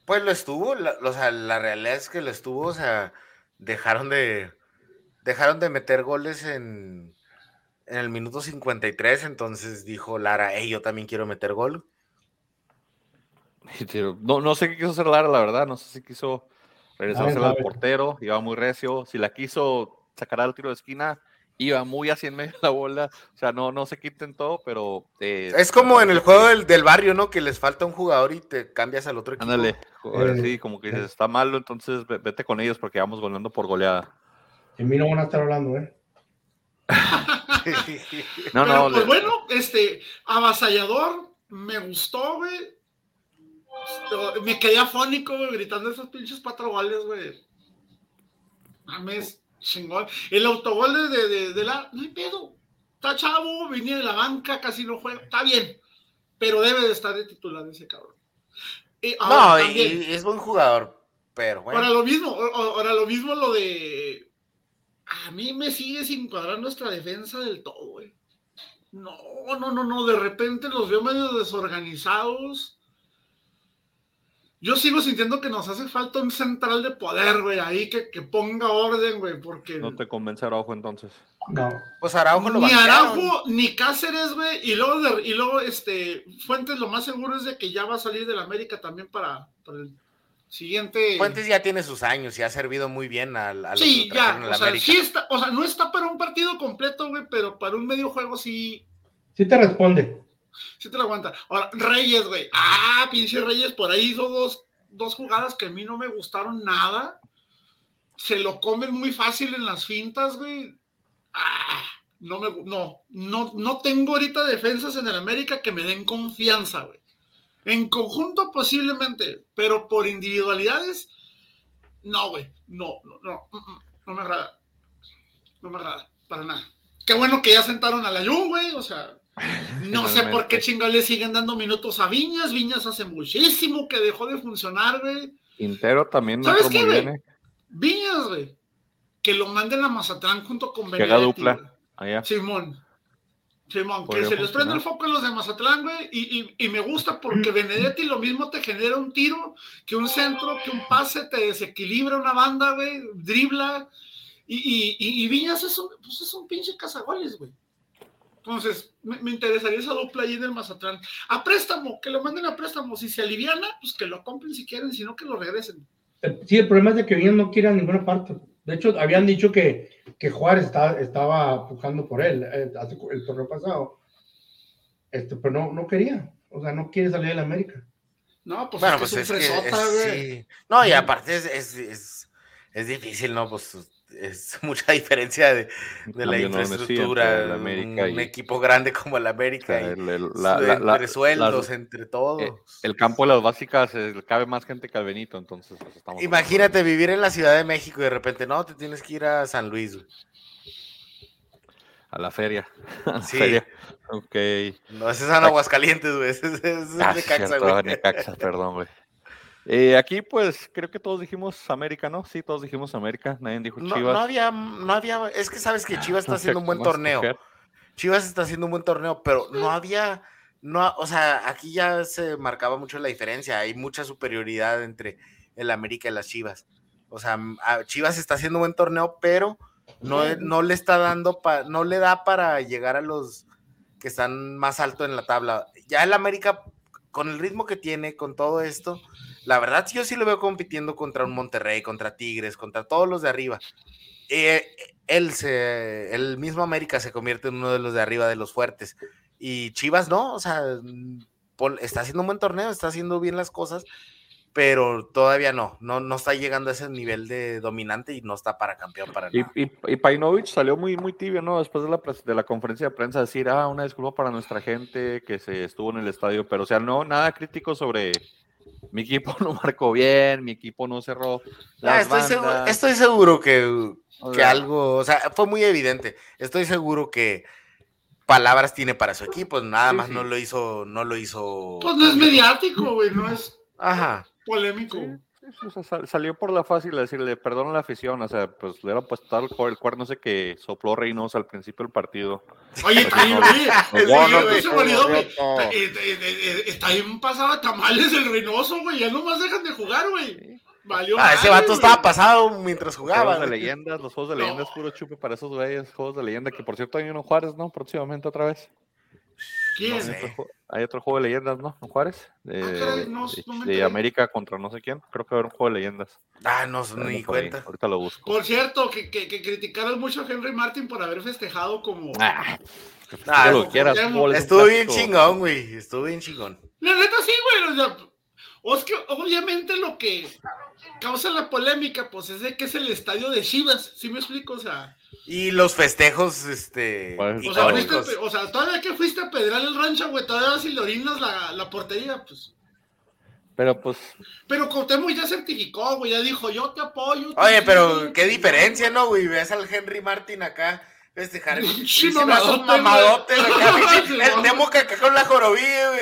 Pues lo estuvo, la, o sea, la realidad es que lo estuvo, o sea, dejaron de, dejaron de meter goles en, en el minuto 53, entonces dijo Lara, hey, yo también quiero meter gol. No, no sé qué quiso hacer Lara, la verdad. No sé si quiso regresársela al sabe. portero. Iba muy recio. Si la quiso sacar al tiro de esquina, iba muy así en medio de la bola. O sea, no, no sé qué intentó, pero... eh, Es como en el juego del, del barrio, ¿no? Que les falta un jugador y te cambias al otro equipo. Ándale, joder, Eh, sí, como que eh. dices, está malo, entonces ve- vete con ellos porque vamos goleando por goleada. En mí no van a estar hablando, ¿eh? No, Pero, no, pues le- bueno, este, avasallador, me gustó, güey. Me quedé afónico, güey, gritando esos pinches cuatro goles, güey. Mames, chingón. El autogol de, de, de- de la. No hay pedo. Está chavo, venía de la banca, casi no juega. Está bien. Pero debe de estar de titular ese cabrón. Y no, ahora, y, también, y es buen jugador, pero bueno. Ahora lo mismo, ahora lo mismo lo de. A mí me sigue sin cuadrar nuestra defensa del todo, güey. No, no, no, no. De repente los veo medio desorganizados. Yo sigo sintiendo que nos hace falta un central de poder, güey, ahí que, que ponga orden, güey, porque no te convence Araujo entonces. No. Pues Araujo lo ni. Araujo ni Cáceres, güey, y luego, de- y luego este Fuentes lo más seguro es de que ya va a salir del América también para, para el siguiente. Fuentes ya tiene sus años y ha servido muy bien al, a Sí, que ya, o sea, América. sí está, o sea, no está para un partido completo, güey, pero para un medio juego sí, Sí te responde. Sí te lo aguanta. Ahora, Reyes, güey, ah, pinche Reyes, por ahí hizo dos, dos jugadas que a mí no me gustaron nada. Se lo comen muy fácil en las fintas, güey. Ah, no me no, no, no tengo ahorita defensas en el América que me den confianza, güey. En conjunto posiblemente, pero por individualidades, no, güey. No, no, no, mm, mm, no me agrada. No me agrada, para nada. Qué bueno que ya sentaron a la Jun, güey. O sea, no sé por qué chingados le siguen dando minutos a Viñas. Viñas hace muchísimo que dejó de funcionar, güey. Quintero también no ¿Sabes qué, güey? Viñas, güey. Que lo manden a Mazatlán junto con Que haga dupla. Allá. Simón. Simón, que se les prende el foco a los de Mazatlán, güey, y, y, y, me gusta porque Benedetti lo mismo te genera un tiro, que un centro, que un pase, te desequilibra una banda, güey, dribla, y, y, y Viñas es un, pues es un pinche cazagoles, güey. Entonces, me, me, interesaría esa dupla ahí del Mazatlán. A préstamo, que lo manden a préstamo. Si se aliviana, pues que lo compren si quieren, si no, que lo regresen. Sí, el problema es de que Viñas no quiere a ninguna parte. De hecho, habían dicho que, que Juárez estaba, estaba pujando por él eh, el torneo pasado. Este, pero no, no quería. O sea, no quiere salir de la América. No, pues, bueno, es, pues que es, es, un fresota, que, es sí. No, y aparte es, es, es, es difícil, ¿no? Pues es mucha diferencia de, de la infraestructura. De América un y, equipo grande como el América. o sea, y, el, el, la, la, entre la, sueldos, entre. Eh, el campo de las básicas eh, cabe más gente que al Benito, entonces pues, estamos Imagínate vivir en la Ciudad de México y de repente, no, te tienes que ir a San Luis. Güey. A la feria. A la Sí. feria. Ok. No, ese es en Aguascalientes, güey. Ese es, ese es Ah, Necaxa, cierto, güey. Necaxa, perdón, güey. Eh, aquí, pues, creo que todos dijimos América, ¿no? Sí, todos dijimos América. Nadie dijo No, Chivas. no había, no había, es que sabes que Chivas está haciendo un buen torneo. Chivas está haciendo un buen torneo, pero no había, no, o sea, aquí ya se marcaba mucho la diferencia, hay mucha superioridad entre el América y las Chivas. O sea, a Chivas está haciendo un buen torneo, pero no, no le está dando, pa, no le da para llegar a los que están más alto en la tabla. Ya el América, con el ritmo que tiene, con todo esto, la verdad yo sí lo veo compitiendo contra un Monterrey, contra Tigres, contra todos los de arriba. Eh, él se, el mismo América se convierte en uno de los de arriba de los fuertes. Y Chivas no, o sea, Paul está haciendo un buen torneo, está haciendo bien las cosas, pero todavía no, no, no está llegando a ese nivel de dominante y no está para campeón para nada. y, y Painovich salió muy, muy tibio, ¿no? Después de la, de la conferencia de prensa, decir, ah, una disculpa para nuestra gente que se estuvo en el estadio, pero, o sea, no, nada crítico sobre mi equipo no marcó bien, mi equipo no cerró. Ah, estoy, seguro, bandas". estoy seguro que, O que sea, algo, o sea, fue muy evidente. Estoy seguro que palabras tiene para su equipo, nada Sí, más sí. no lo hizo, no lo hizo. Pues no es mediático, güey, no es Ajá. polémico. Sí, o sea, sal- salió por la fácil de decirle, perdón a la afición, o sea, pues le era puesto tal cu- el cuerno ese que sopló Reynoso al principio del partido. Oye, Pues está bien, el güey. eh, eh, Está bien pasado a tamales el Reynoso, güey. Ya nomás dejan de jugar, güey. Valió Ah, ese vato estaba pasado mientras jugaba. Juegos de leyendas, los juegos de No. leyendas, puro chupe para esos güeyes, juegos de leyenda, que por cierto hay uno en Juárez, ¿no? Próximamente otra vez. ¿Quién? No Hay otro, ju- hay otro juego de leyendas, ¿no? En Juárez. De, Ah, caray, de- no, de- no me de enteré. América contra no sé quién. Creo que va a haber un juego de leyendas. Ah, no, Pero ni ahí, cuenta. Ahorita lo busco. Por cierto, que, que, que criticaron mucho a Henry Martin por haber festejado como. Ah, Ah, festeje lo quieras. fútbol Estuvo bien chingón, güey. Estuvo bien chingón. La neta sí, güey. O sea, o es que obviamente lo que causa la polémica, pues es de que es el estadio de Chivas. ¿Sí me explico? O sea, Y los festejos, este. O sea, fuiste, o todavía que fuiste a pedrar el rancho, güey, todavía si le orinas la, la portería, pues. Pero pues, Pero Cuauhtémoc ya certificó, güey, ya dijo, yo te apoyo. te Oye, pero qué te- diferencia, ¿no, güey? Ves al Henry Martin acá festejar. Pinche mamadote, mamadote, El. Temo que acá con la jorobilla, güey.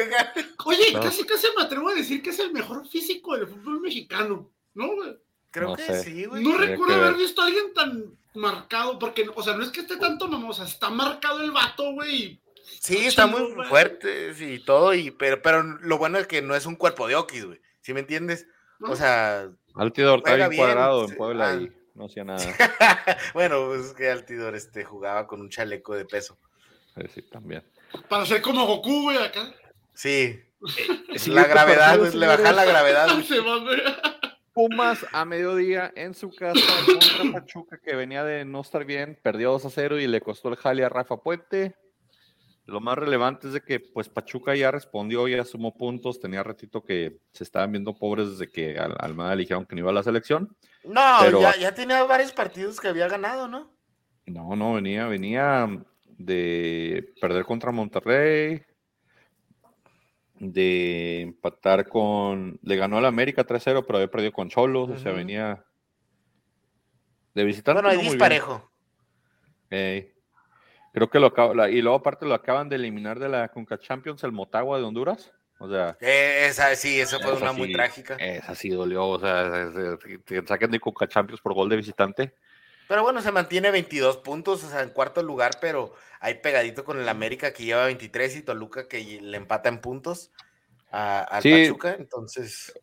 Oye, No. casi casi me atrevo a decir que es el mejor físico del fútbol mexicano, ¿no, güey? Creo No que sé. sí, güey. No recuerdo haber ver. visto a alguien tan marcado, porque, o sea, no es que esté tanto mamosa, está marcado el vato, güey. Sí, está muy fuerte y todo, y, pero, pero lo bueno es que no es un cuerpo de Oquis, güey. ¿Sí me entiendes? ¿no? O sea, Altidor está bien cuadrado en Puebla ah. y no hacía nada. bueno, pues es que Altidor este, jugaba con un chaleco de peso. Sí, sí, también. Para ser como Goku, güey, acá. Sí, El la gravedad, güey, le baja la gravedad. güey. Se va, güey. Pumas a mediodía en su casa contra Pachuca, que venía de no estar bien, perdió 2 a 0 y le costó el jale a Rafa Puente. Lo más relevante es de que pues Pachuca ya respondió, ya sumó puntos, tenía ratito que se estaban viendo pobres desde que al Almada le dijeron que no iba a la selección. No, Pero- ya, ya tenía varios partidos que había ganado, ¿no? No, no, venía, venía de perder contra Monterrey, de empatar con. Le ganó al América 3-0, pero había perdido con Cholos, o sea, venía de visitante. Bueno, ahí disparejo. Ey. Creo que lo acaba, y luego aparte lo acaban de eliminar de la Conca Champions, el Motagua de Honduras. O sea, Eh, esa, sí, esa fue Esa una muy trágica. esa sí dolió. O sea, te saquen de Conca Champions por gol de visitante. Pero bueno, se mantiene 22 puntos, o sea, en cuarto lugar, pero ahí pegadito con el América que lleva 23 y Toluca que le empata en puntos a, al Sí. Pachuca. Entonces,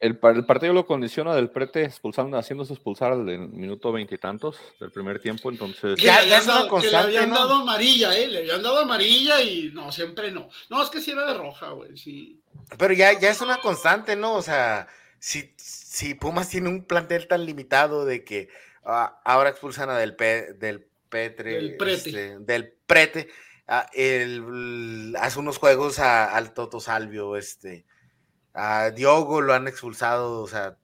El, par- el partido lo condiciona del prete expulsando, haciéndose expulsar al del minuto veintitantos del primer tiempo. Entonces, Ya- le ya habían es una dado- que le habían ¿no? dado amarilla, ¿eh? Le habían dado amarilla y no, siempre no. No, es que sí era de roja, güey, sí. pero ya, ya es una constante, ¿no? O sea, si, si Pumas tiene un plantel tan limitado de que ah, ahora expulsan a del, Pe- del Petre, Del Prete. este, del Prete, ah, el- hace unos juegos a- al Toto Salvio, este, a Diogo lo han expulsado, o sea,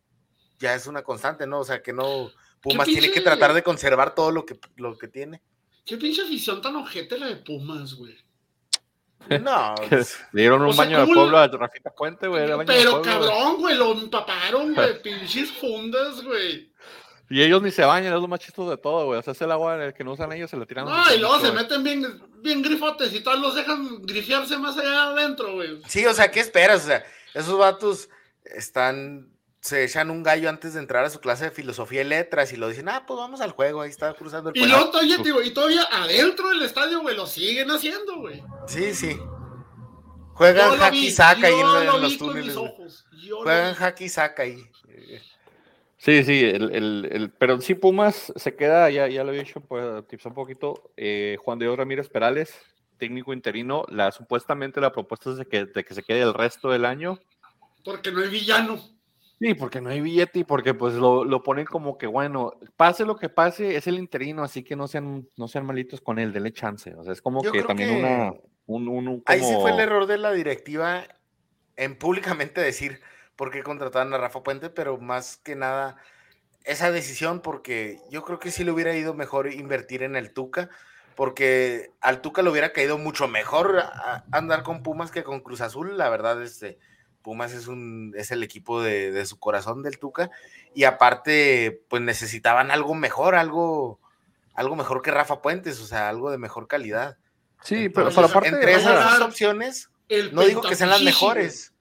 ya es una constante, ¿no? O sea, que no, Pumas tiene que tratar de conservar todo lo que, lo que tiene. Qué pinche afición tan ojete la de Pumas, güey. No, pues, le dieron un O sea, baño de ¿cómo pueblo a Rafita Puente, güey. era baño de Pero cabrón, güey, lo empaparon, güey, pinches fundas, güey. Y ellos ni se bañan, es lo más chistoso de todo, güey. O sea, es el agua en el que no usan ellos, se la tiran. No, y luego se meten bien, bien grifotes y todos los dejan grifiarse más allá adentro, güey. Sí, o sea, ¿qué esperas? O sea, esos vatos están, se echan un gallo antes de entrar a su clase de filosofía y letras y lo dicen, ah, pues vamos al juego, ahí está cruzando el Y luego todavía, digo, y todavía adentro del estadio, güey, lo siguen haciendo, güey. Sí, sí. Juegan hacky saca ahí en, los túneles. Juegan hacky saca ahí. Sí, sí, el, el- el- pero sí Pumas se queda, ya, ya lo había hecho, pues tips un poquito, eh, Juan Diego Ramírez Perales, técnico interino, la supuestamente la propuesta es de que, de que se quede el resto del año. Porque no hay villano. Sí, porque no hay billete y porque pues lo, lo ponen como que bueno, pase lo que pase, es el interino, así que no sean, no sean malitos con él, denle chance. O sea, es como Yo que también que una, un, un- un Ahí sí fue el error de la directiva en públicamente decir por qué contrataron a Rafa Puente, pero más que nada esa decisión porque yo creo que sí le hubiera ido mejor invertir en el Tuca, porque al Tuca le hubiera caído mucho mejor a- andar con Pumas que con Cruz Azul, la verdad este Pumas es un es el equipo de, de su corazón del Tuca y aparte pues necesitaban algo mejor, algo algo mejor que Rafa Puentes, o sea, algo de mejor calidad. Sí, pero, Entonces, pero aparte, entre esas dos opciones, no digo que sean las mejores,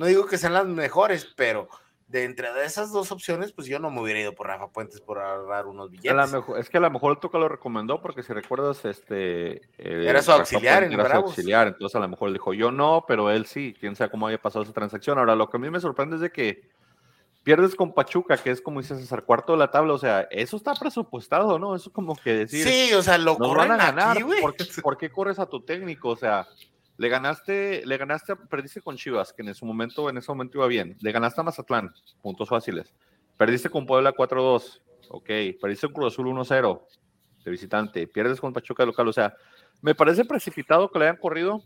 no digo que sean las mejores, pero de entre de esas dos opciones, pues yo no me hubiera ido por Rafa Puentes por ahorrar unos a la billetes. mejor- es que a lo mejor el Tuca lo recomendó porque si recuerdas, este... eh, Era su auxiliar Puente en era su auxiliar, entonces a lo mejor él dijo, yo no, pero él sí, quién sabe cómo haya pasado esa transacción. Ahora, lo que a mí me sorprende es de que pierdes con Pachuca, que es como dice César, cuarto de la tabla, o sea, eso está presupuestado, ¿no? Eso es como que decir... Sí, o sea, lo corren van a ganar. aquí, güey. ¿Por qué, por qué corres a tu técnico? O sea, le ganaste, le ganaste, perdiste con Chivas, que en ese momento, en ese momento iba bien. Le ganaste a Mazatlán, puntos fáciles. Perdiste con Puebla 4-2. Ok. Perdiste con Cruz Azul 1-0 de visitante. Pierdes con Pachuca de local. O sea, me parece precipitado que le hayan corrido.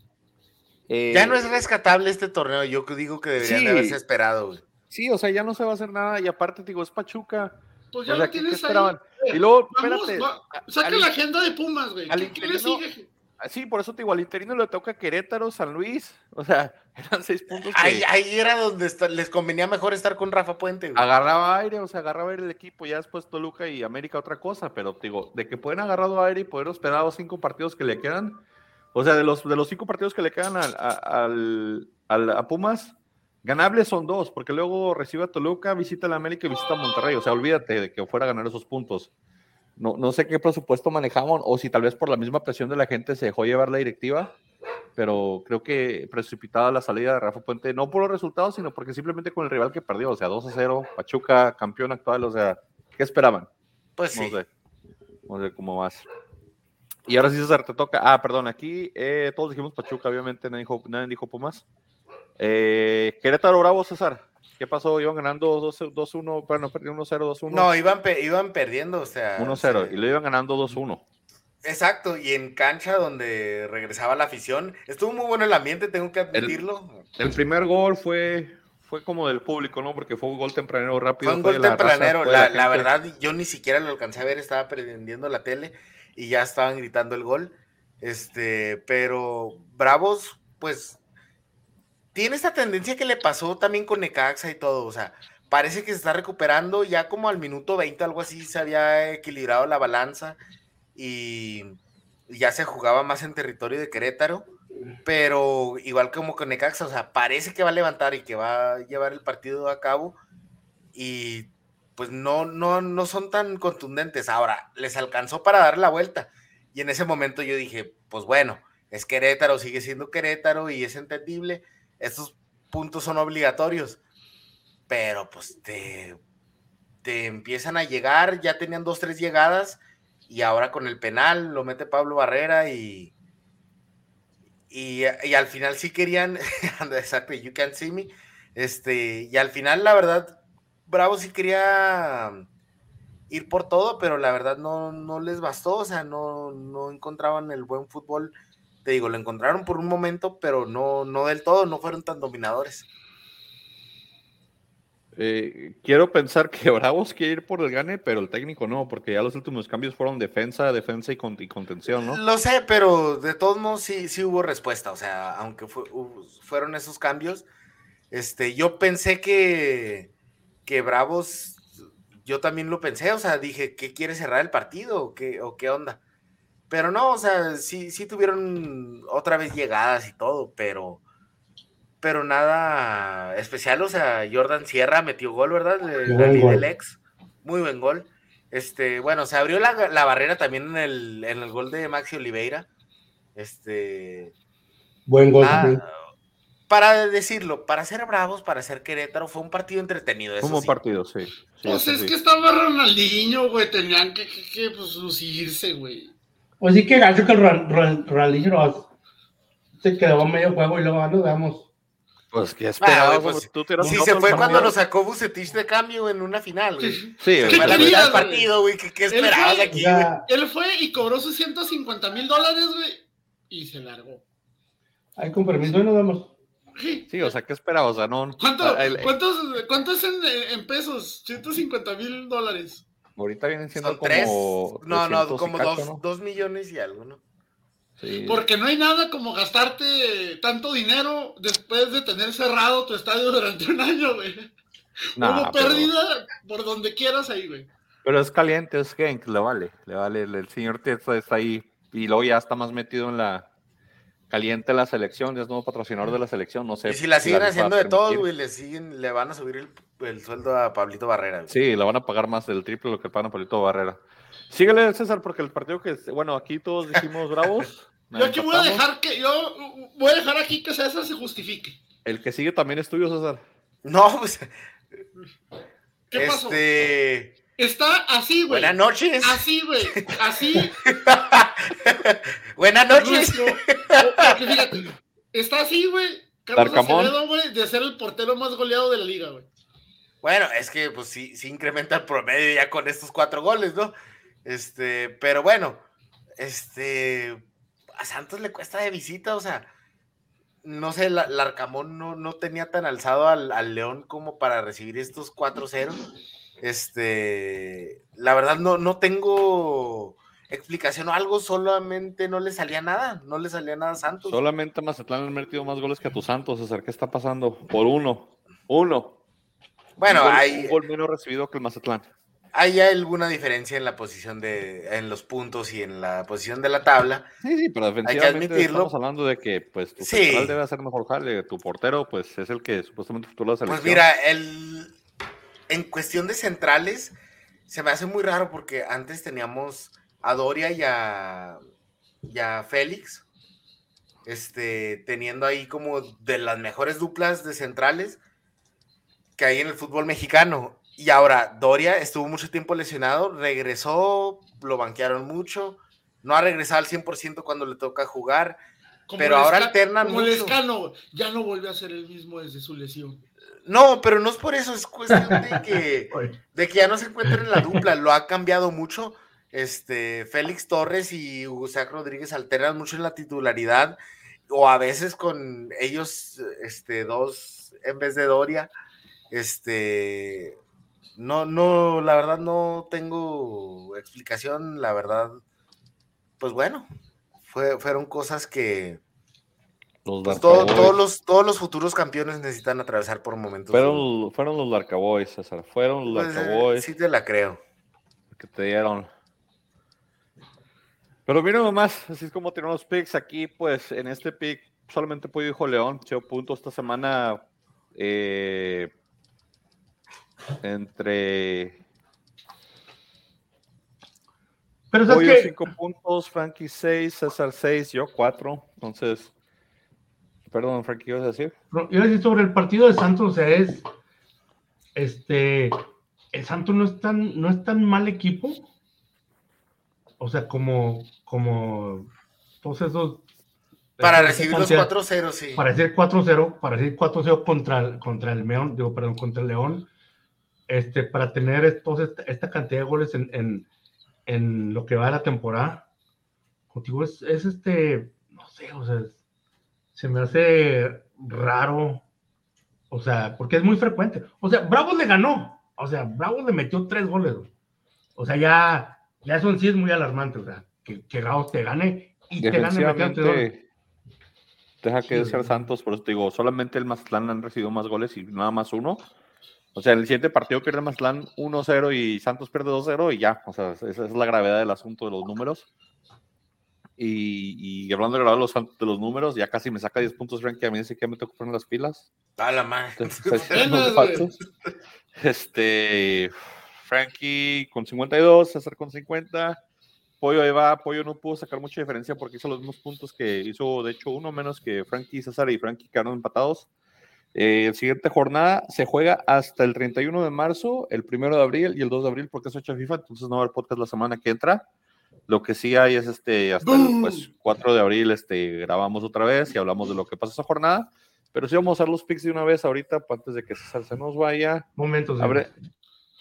Eh, Ya no es rescatable este torneo, yo digo que deberían Sí. de haberse esperado, güey. Sí, o sea, ya no se va a hacer nada. Y aparte, digo, es Pachuca. Pues ya O sea, lo ¿qué- qué tienes ahí. esperaban? Y luego, Vamos, espérate. va- saca al- la agenda de Pumas, güey. al ¿Qué, qué le sigue? Sí, por eso te digo, al interino le toca Querétaro, San Luis. O sea, eran seis puntos. que- Ahí, ahí era donde está- les convenía mejor estar con Rafa Puente, güey. agarraba aire, o sea, agarraba aire el equipo, ya después Toluca y América otra cosa, pero te digo, de que pueden agarrado aire y poder esperar los cinco partidos que le quedan, o sea, de los, de los cinco partidos que le quedan al, a, al- al- a Pumas, ganables son dos, porque luego recibe a Toluca, visita a la América y visita a Monterrey, o sea, olvídate de que fuera a ganar esos puntos. No, no sé qué presupuesto manejaban, o si tal vez por la misma presión de la gente se dejó llevar la directiva, pero creo que precipitada la salida de Rafa Puente, no por los resultados, sino porque simplemente con el rival que perdió, o sea, 2 a 0, Pachuca, campeón actual, o sea, ¿qué esperaban? Pues No sí. sé, no sé cómo vas. Y ahora sí, César, te toca. Ah, perdón, aquí eh, todos dijimos Pachuca, obviamente nadie dijo, nadie dijo Pumas. Eh, Querétaro Bravo, César, ¿qué pasó? Iban ganando 2 2-1, bueno, perdieron 1-0, 2-1. No, iban, pe- iban perdiendo, o sea. 1-0, se- y lo iban ganando 2-1. Exacto, y en cancha donde regresaba la afición. Estuvo muy bueno el ambiente, tengo que admitirlo. El primer gol fue, fue como del público, ¿no? Porque fue un gol tempranero rápido. Fue un fue gol la raza, tempranero. de La, la gente. verdad, yo ni siquiera lo alcancé a ver, estaba prendiendo la tele y ya estaban gritando el gol. Este, pero Bravos, pues, tiene esta tendencia que le pasó también con Necaxa y todo. O sea, parece que se está recuperando. Ya como al minuto 20, algo así, se había equilibrado la balanza y ya se jugaba más en territorio de Querétaro. Pero igual como con Necaxa, o sea, parece que va a levantar y que va a llevar el partido a cabo. Y pues no, no, no son tan contundentes. Ahora, les alcanzó para dar la vuelta. Y en ese momento yo dije, pues bueno, es Querétaro, sigue siendo Querétaro y es entendible. Estos puntos son obligatorios. Pero pues te, te empiezan a llegar, ya tenían dos, tres llegadas y ahora con el penal lo mete Pablo Barrera y, y, al final sí querían, exacto, you can see me, este, y al final la verdad Bravo sí quería ir por todo, pero la verdad no, no les bastó, o sea, no, no encontraban el buen fútbol. Te digo, lo encontraron por un momento, pero no, no del todo, no fueron tan dominadores. Eh, quiero pensar que Bravos quiere ir por el gane, pero el técnico no, porque ya los últimos cambios fueron defensa, defensa y, y contención, ¿no? Lo sé, pero de todos modos sí, sí hubo respuesta, o sea, aunque fue, fueron esos cambios, este, yo pensé que, que Bravos, yo también lo pensé, o sea, dije, ¿qué quiere cerrar el partido o qué, o qué onda? Pero no, o sea, sí, sí tuvieron otra vez llegadas y todo, pero, pero nada especial, o sea, Jordan Sierra metió gol, ¿verdad? El, del ex, muy buen gol. Este, bueno, se abrió la, la barrera también en el, en el, gol de Maxi Oliveira. Este. Buen gol. Ah, para decirlo, para ser bravos, para ser Querétaro, fue un partido entretenido. Eso Como un sí. partido, sí. sí Pues es sí. que estaba Ronaldinho, güey. Tenían que, que, que pues, lucirse, güey. Pues sí que gacho que el no- se quedó a medio juego y luego ah, nos damos. Pues que Ah, esperabas, güey, pues, tú te Sí, se fue cuando lo sacó Bucetich de cambio en una final, güey. Sí. Sí, ¿Qué querías, güey? partido, güey. ¿Qué, qué Él esperabas fue- aquí, Él fue y cobró sus 150 mil dólares, güey. Y se largó. hay con permiso y nos vamos. Sí. Sí, o sea, ¿qué esperabas? O sea, no. ¿Cuánto, el- ¿Cuántos, cuántos en, en pesos? 150 mil dólares. Ahorita vienen siendo Son como. tres. No, no, 300 y como cacho, dos, ¿no? dos millones y algo, ¿no? Sí. Porque no hay nada como gastarte tanto dinero después de tener cerrado tu estadio durante un año, güey. Nah, pero- pérdida por donde quieras ahí, güey. Pero es caliente, es Genk, le vale, le vale, el, señor Tietza está ahí y luego ya está más metido en la caliente la selección, ya es nuevo patrocinador de la selección, no sé. Y si la siguen haciendo de todo, güey, le siguen, le van a subir el, el sueldo a Pablito Barrera, güey. Sí, le van a pagar más del triple lo que pagan a Polito Barrera. Síguele, César, porque el partido que, bueno, aquí todos dijimos bravos. Yo aquí voy a dejar que, yo voy a dejar aquí que César se justifique. El que sigue también es tuyo, César. No, pues, ¿Qué pasó? este, Está así, güey. buenas noches. Así, güey. Así. buenas noches. porque fíjate, está así, güey. Carlos. Acevedo, güey, de ser el portero más goleado de la liga, güey. Bueno, es que pues sí, sí incrementa el promedio ya con estos cuatro goles, ¿no? Este, pero bueno, este, a Santos le cuesta de visita, o sea, no sé, la- Larcamón no, no tenía tan alzado al, León como para recibir estos 4-0. Este, la verdad no, no tengo explicación o algo, solamente no le salía nada, no le salía nada a Santos. Solamente Mazatlán ha metido más goles que a tus Santos, César. ¿Qué está pasando? Por uno. Uno. Bueno, un gol, hay, un gol menos recibido que el Mazatlán. hay alguna diferencia en la posición de, en los puntos y en la posición de la tabla. Sí, sí, pero defensivamente admitirlo. estamos hablando de que pues tu Sí. central debe hacer mejor jale, tu portero pues es el que supuestamente tú la selección. Pues mira, el, en cuestión de centrales, se me hace muy raro porque antes teníamos a Doria y a, y a Félix, este, teniendo ahí como de las mejores duplas de centrales que hay en el fútbol mexicano. Y ahora Doria estuvo mucho tiempo lesionado, regresó, lo banquearon mucho, no ha regresado al 100% cuando le toca jugar. Como Pero el ahora Esca- alternan Como el mucho. escano, ya no volvió a ser el mismo desde su lesión. No, pero no es por eso, es cuestión de que, de que ya no se encuentra en la dupla, lo ha cambiado mucho. Este, Félix Torres y Hugo Sac Rodríguez alternan mucho en la titularidad, o a veces con ellos, este, dos en vez de Doria. Este, no, no, la verdad no tengo explicación, la verdad, pues bueno, fue, fueron cosas que Los pues, todo- todos, los, todos los futuros campeones necesitan atravesar por momentos. Fueron, fueron los Dark Boys, César. Fueron los Pues, Dark eh, sí te la creo. que te dieron. Pero miren nomás, así es como tienen los picks. Aquí, pues, en este pick solamente puede dijo León, 8 puntos esta semana. eh, entre Pero sabes Pollo que 5 puntos, Frankie 6, César 6, yo 4. Entonces, perdón, Frankie, ¿qué ibas a decir? No, iba a decir sobre el partido de Santos, o sea, es este el Santos no es tan, no es tan mal equipo. O sea, como, como todos esos. Para recibir los cantidad- 4-0, sí. Para decir 4-0, para decir 4-0 contra, contra el León, digo, perdón, contra el León, este, para tener esta, cantidad de goles en, en, en lo que va de la temporada, contigo es, es este, no sé, o sea, es- se me hace raro, o sea, porque es muy frecuente. O sea, Bravos le ganó, o sea, Bravos le metió tres goles, o sea, ya, ya eso en sí es muy alarmante, o sea, que, que te gane y te gane metiendo tres goles. Deja que Sí, ser. Santos, por eso te digo, solamente el Mazatlán han recibido más goles y nada más uno. O sea, en el siguiente partido pierde Mazatlán 1-0 y Santos pierde 2-0 y ya. O sea, esa es la gravedad del asunto de los números. Y, y hablando de los, de los números, ya casi me saca 10 puntos Frankie, a mí dice que ya me tengo que poner las pilas. A la madre. Este, Frankie con 52, César con 50. Pollo ahí va, Pollo no pudo sacar mucha diferencia porque hizo los mismos puntos que hizo, de hecho, uno menos que Frankie, César y Frankie quedaron empatados. Eh, siguiente jornada se juega hasta el 31 de marzo, el 1 de abril y el 2 de abril porque es fecha FIFA, entonces no va a haber podcast la semana que entra. Lo que sí hay es este, hasta el pues, 4 de abril este, grabamos otra vez y hablamos de lo que pasa esa jornada. Pero sí vamos a hacer los picks de una vez ahorita, antes de que César se nos vaya. Momentos. Abre,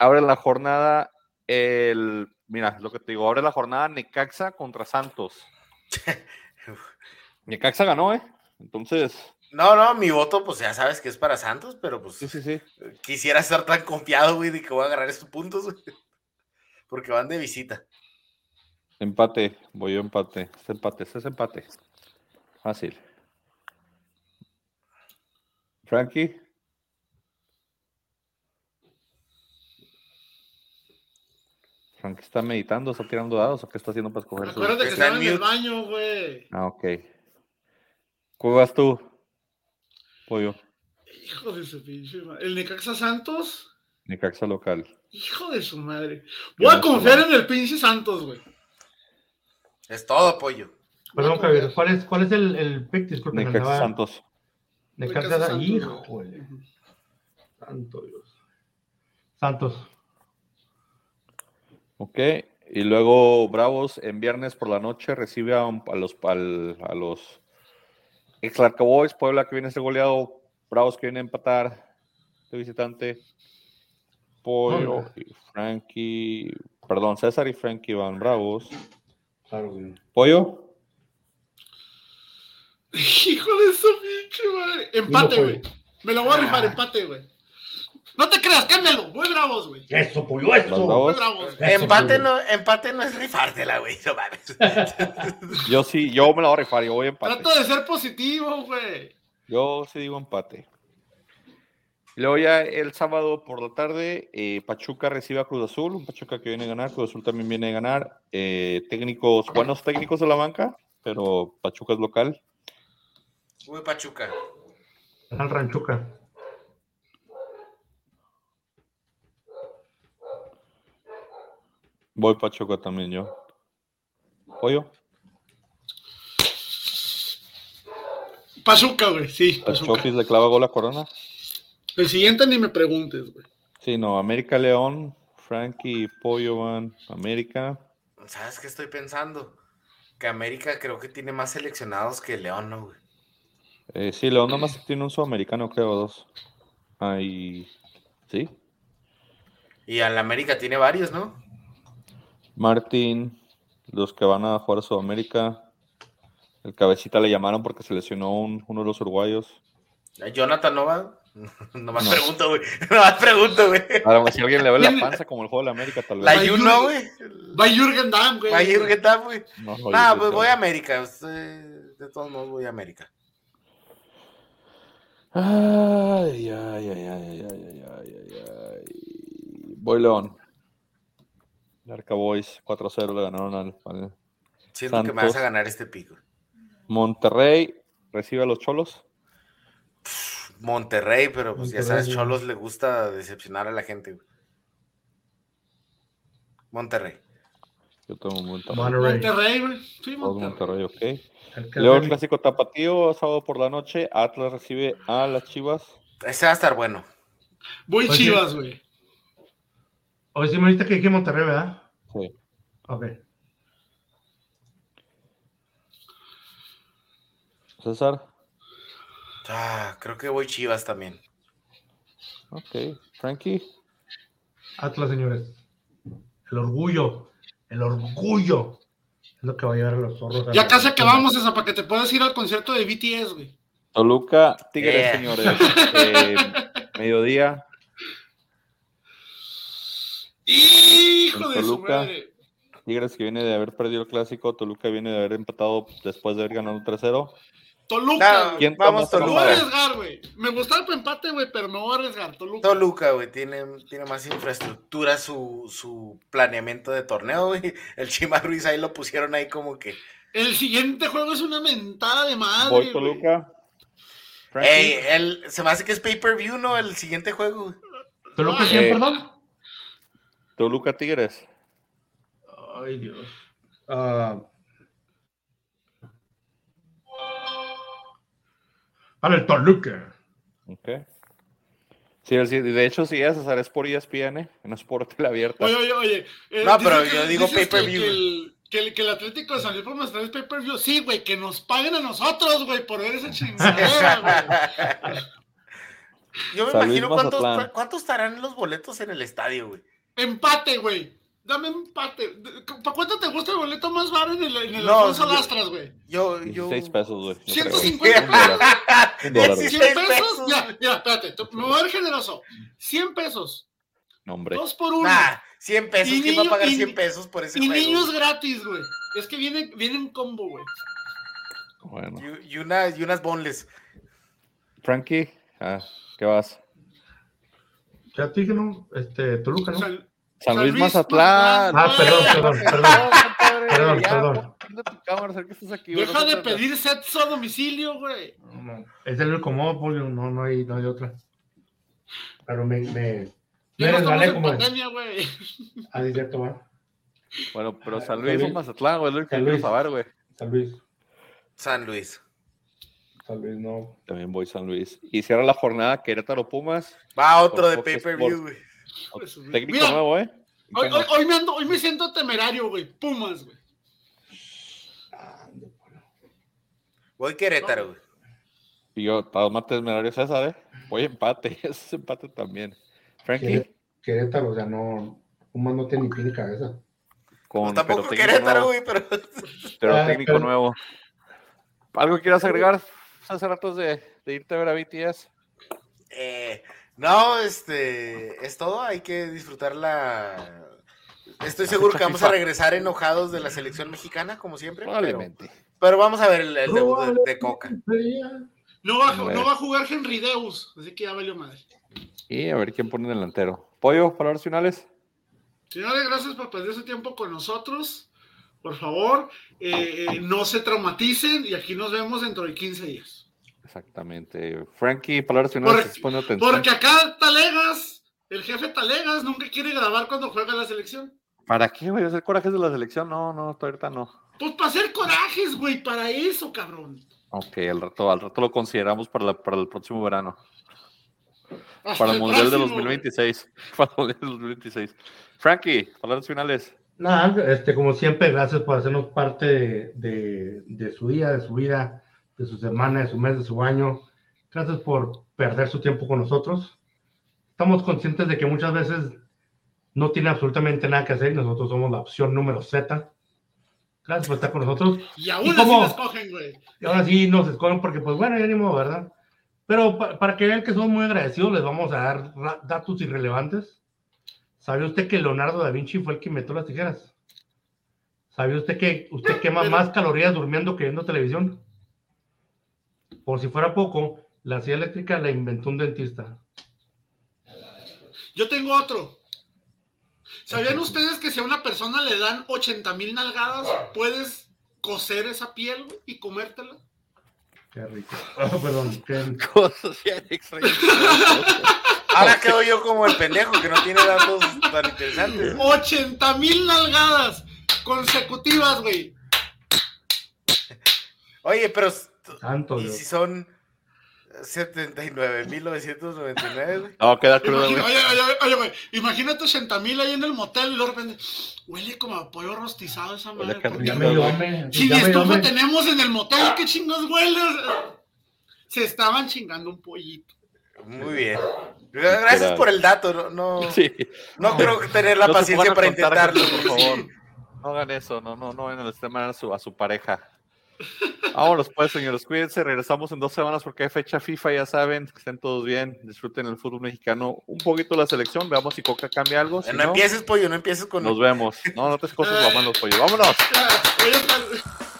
abre la jornada el. Mira, lo que te digo, abre la jornada Necaxa contra Santos. Necaxa ganó, ¿eh? Entonces, No, no, mi voto, pues ya sabes que es para Santos, pero pues sí, sí, sí. quisiera estar tan confiado, güey, de que voy a agarrar estos puntos, güey. Porque van de visita. Empate, voy yo empate. Es empate, este es empate. Fácil. Frankie, Frankie está meditando, está tirando dados o qué está haciendo para escoger Acuérdate que Está estaba en el baño, güey. Ah, ok. ¿Cómo vas tú? Pollo. Hijo de su pinche madre. El Necaxa Santos, Necaxa local. hijo de su madre. Voy a confiar en el pinche Santos, güey. Es todo, pollo. Perdón, Javier, ¿cuál es, cuál es el, el pick? Disculpen, Necaxa andaba- Santos. Necaxa, Necaxa Santos, güey. híjole. Santo Dios. Santos. Ok. Y luego Bravos en viernes por la noche recibe a, un- a los al- a los ex Boys, Puebla que viene a ser goleado, Bravos que viene a empatar de visitante. Pollo y Frankie, perdón, César y Frankie van Bravos. Claro, güey. Pollo, Hijo de su pinche madre. Empate, güey. Me lo voy a rifar, Ah. empate, güey. No te creas, cámbialo. Muy bravos, güey. Eso, pollo, eso. Bravos. Muy bravos. Eso, Empate no, empate no es rifártela, güey. No mames. yo sí, yo me la voy a rifar, yo voy a empate. Trata de ser positivo, güey. Yo sí digo empate. Luego ya el sábado por la tarde, eh, Pachuca recibe a Cruz Azul, un Pachuca que viene a ganar, Cruz Azul también viene a ganar. eh, técnicos, buenos técnicos de la banca, pero Pachuca es local. Güey, Pachuca. Al Ranchuca. Voy Pachuca también yo. Pollo, Pachuca, güey. Sí, Pachuca. Pachokis le clava gol a Corona. El siguiente ni me preguntes, güey. Sí, no, América León, Frankie y Pollo van América. ¿Sabes qué estoy pensando? Que América creo que tiene más seleccionados que León, ¿no, güey? Eh, sí, León nomás tiene un sudamericano, creo, dos. Ahí, sí. Y al América tiene varios, ¿no? Martín, los que van a jugar a Sudamérica. El cabecita le llamaron porque se lesionó un, uno de los uruguayos. Jonathan Nova. No más pregunto, güey. No más pregunto, güey. Ahora, si alguien le ve la panza como el juego de la América, tal vez. La Juno, güey. Va Jürgen Damm, güey. Va Jürgen Damm, güey. No, pues voy a América. Pues, eh, de todos modos, voy a América. Ay, ay, ay, ay, ay, ay, ay, ay. Voy León. Arca Boys 4-0 le ganaron al, al Siento que me vas a ganar este pico. Monterrey. Recibe a los Cholos. Monterrey, pero pues ya sabes. Cholos le gusta decepcionar a la gente, güey. Monterrey. Yo tengo Monterrey. Monterrey. Monterrey, güey. Sí, Todos Monterrey. Monterrey, ok. León Clásico Tapatío, sábado por la noche. Atlas recibe a las Chivas. Ese va a estar bueno. Voy. Chivas, güey. Hoy sí me dijiste que dije Monterrey, ¿verdad? Sí. Ok. César. Ah, creo que voy Chivas también. Ok. Frankie. Atlas, señores. El orgullo. El orgullo. Es lo que va a llevar a los zorros. Ya casi acabamos esa para que te puedas ir al concierto de BTS, güey. Toluca, Tigres, Yeah. señores. Eh, mediodía. Hijo de su Toluca. madre. Tigres que viene de haber perdido el clásico. Toluca viene de haber empatado después de haber ganado 3-0. Toluca, No, güey. ¿Quién vamos voy a Toluca. arriesgar, güey. Me gustaba el empate, güey, pero me voy a arriesgar. Toluca. Toluca, güey, tiene, tiene más infraestructura su, su planeamiento de torneo, güey. El Chima Ruiz ahí lo pusieron ahí como que. El siguiente juego es una mentada de madre. Voy. Toluca. Ey, el, se me hace que es pay-per-view, ¿no? El siguiente juego, güey. ¿Toluca Eh. quién, perdón? Toluca, Tigres. Ay, Dios. Ah. Para el Toluca. Ok. Sí, de hecho, sí, es, es por ESPN, ¿eh? no es por tele abierta. Oye, oye, oye. eh, No, pero que- yo digo pay-per-view. Que, el, que, el, que el Atlético de San Luis por nuestra vez pay-per-view. Sí, güey, que nos paguen a nosotros, güey, por ver esa chingadera, güey. Yo me imagino cuántos, cuántos estarán los boletos en el estadio, güey. Empate, güey. Dame empate. ¿Para cuánto te gusta el boleto más baro en el, en el No, Alfonso yo- Lastras, güey? Yo, yo. 16 pesos, güey. no 150. creo. Un dólar. Un dólar, güey. 100 16 pesos. pesos, güey. mira, espérate. Me voy a ver generoso. 100 pesos. No, hombre. Dos por uno. Nah, 100 pesos. Y ¿Quién va a niño- pagar y- 100 pesos por ese y juego? niños gratis, güey. Es que viene, viene en combo, güey. Bueno. Y, y una- y unas bonles. Frankie, ah, ¿qué vas? Ya te dije, ¿no? Este, Toluca, ¿no? San San Luis Luis Mazatlán. Ah, perdón, perdón, perdón. Perdón, ya, perdón. tu cámara, que estás aquí, Deja de pedir sexo a domicilio, güey. No, no. Es el único modo, pollo, no, no hay, no hay otra. Pero me, me, Ya no estamos resbalé en como. pandemia, güey. Ah, cierto, va. Bueno, pero San San Luis o Luis. Mazatlán, güey, es lo que quiero saber, güey. San Luis. San Luis. San Luis, no. También voy San Luis. Y cierra la jornada Querétaro Pumas. Va otro de pay-per-view, güey. Técnico Mira, nuevo, ¿eh? Hoy, hoy- hoy me ando, hoy me siento temerario, güey. Pumas, güey. No. Voy Querétaro, güey. Y yo, estaba más temerario César, ¿eh? Voy empate, ese es empate también. Frankie, Queré- Querétaro, o sea, no. Pumas no tiene ni pie ni cabeza. con Pues tampoco pero Querétaro, güey, pero. Pero Ah, técnico pero- nuevo. ¿Algo quieras agregar hace ratos de, de irte a ver a BTS? Eh, no, este. Es todo. Hay que disfrutar la. Estoy seguro que vamos a regresar enojados de la selección mexicana, como siempre. Pero, Probablemente. pero vamos a ver el, el debut de, de Coca. No va, a- Bueno. no va a jugar Henry Deus, así que ya valió madre. Y a ver quién pone el delantero. Pollo, palabras finales. Señores, gracias por perder su tiempo con nosotros. Por favor, eh, eh, no se traumaticen y aquí nos vemos dentro de 15 días. Exactamente. Frankie, palabras finales. Porque- acá Talegas, el jefe Talegas, nunca quiere grabar cuando juega la selección. ¿Para qué, güey? ¿Hacer corajes de la selección? No, no, ahorita no. Pues para hacer corajes, güey, para eso, cabrón. Ok, al rato, al rato lo consideramos para, la- para el próximo verano. Hasta Para el Mundial de próximo, güey. 2026. Para el Mundial del 2026. Frankie, palabras finales. Nada, este, como siempre, gracias por hacernos parte de, de- de su día, de su vida, de su semana, de su mes, de su año. Gracias por perder su tiempo con nosotros. Estamos conscientes de que muchas veces no tiene absolutamente nada que hacer y nosotros somos la opción número Z. Gracias por estar con nosotros. Y aún ¿Y así cómo? las cogen, güey. Y ahora sí nos escogen porque, pues bueno, ya ni modo, ¿verdad? Pero pa- para que vean que somos muy agradecidos, les vamos a dar datos irrelevantes. ¿Sabe usted que Leonardo da Vinci fue el que inventó las tijeras? ¿Sabe usted que usted quema Pero- más calorías durmiendo que viendo televisión? Por si fuera poco, la silla eléctrica la inventó un dentista. Yo tengo otro. ¿Sabían ustedes que si a una persona le dan 80 mil nalgadas, puedes coser esa piel y comértela? Qué rico. Ah, perdón. qué- Cosas bien extrañas. Ahora quedo yo como el pendejo que no tiene datos tan interesantes. 80 mil nalgadas consecutivas, güey. Oye, pero Santo ¿y Dios. si son 79.999, güey? No, queda crudo, güey. oye, oye, oye, güey, imagínate 80 mil ahí en el motel y de repente huele como a pollo rostizado esa Huele madre. a ¿por carnita, qué, Ya me. Si ya estufa tenemos en el motel, ¿qué chingos huele? Se estaban chingando un pollito. Muy bien. Gracias por el dato. No, no, Sí. no creo tener la No paciencia para intentarlo. sí. No hagan eso, no, no, no vayan a lastimar a su, a su pareja. Vámonos pues, señores, cuídense, regresamos en dos semanas porque hay fecha FIFA, ya saben, que estén todos bien, disfruten el fútbol mexicano, un poquito la selección, veamos si Coca cambia algo, si No, no, empieces, pollo, no empieces con... nos vemos. No, no te cosas, mamá, los pollos. Vámonos.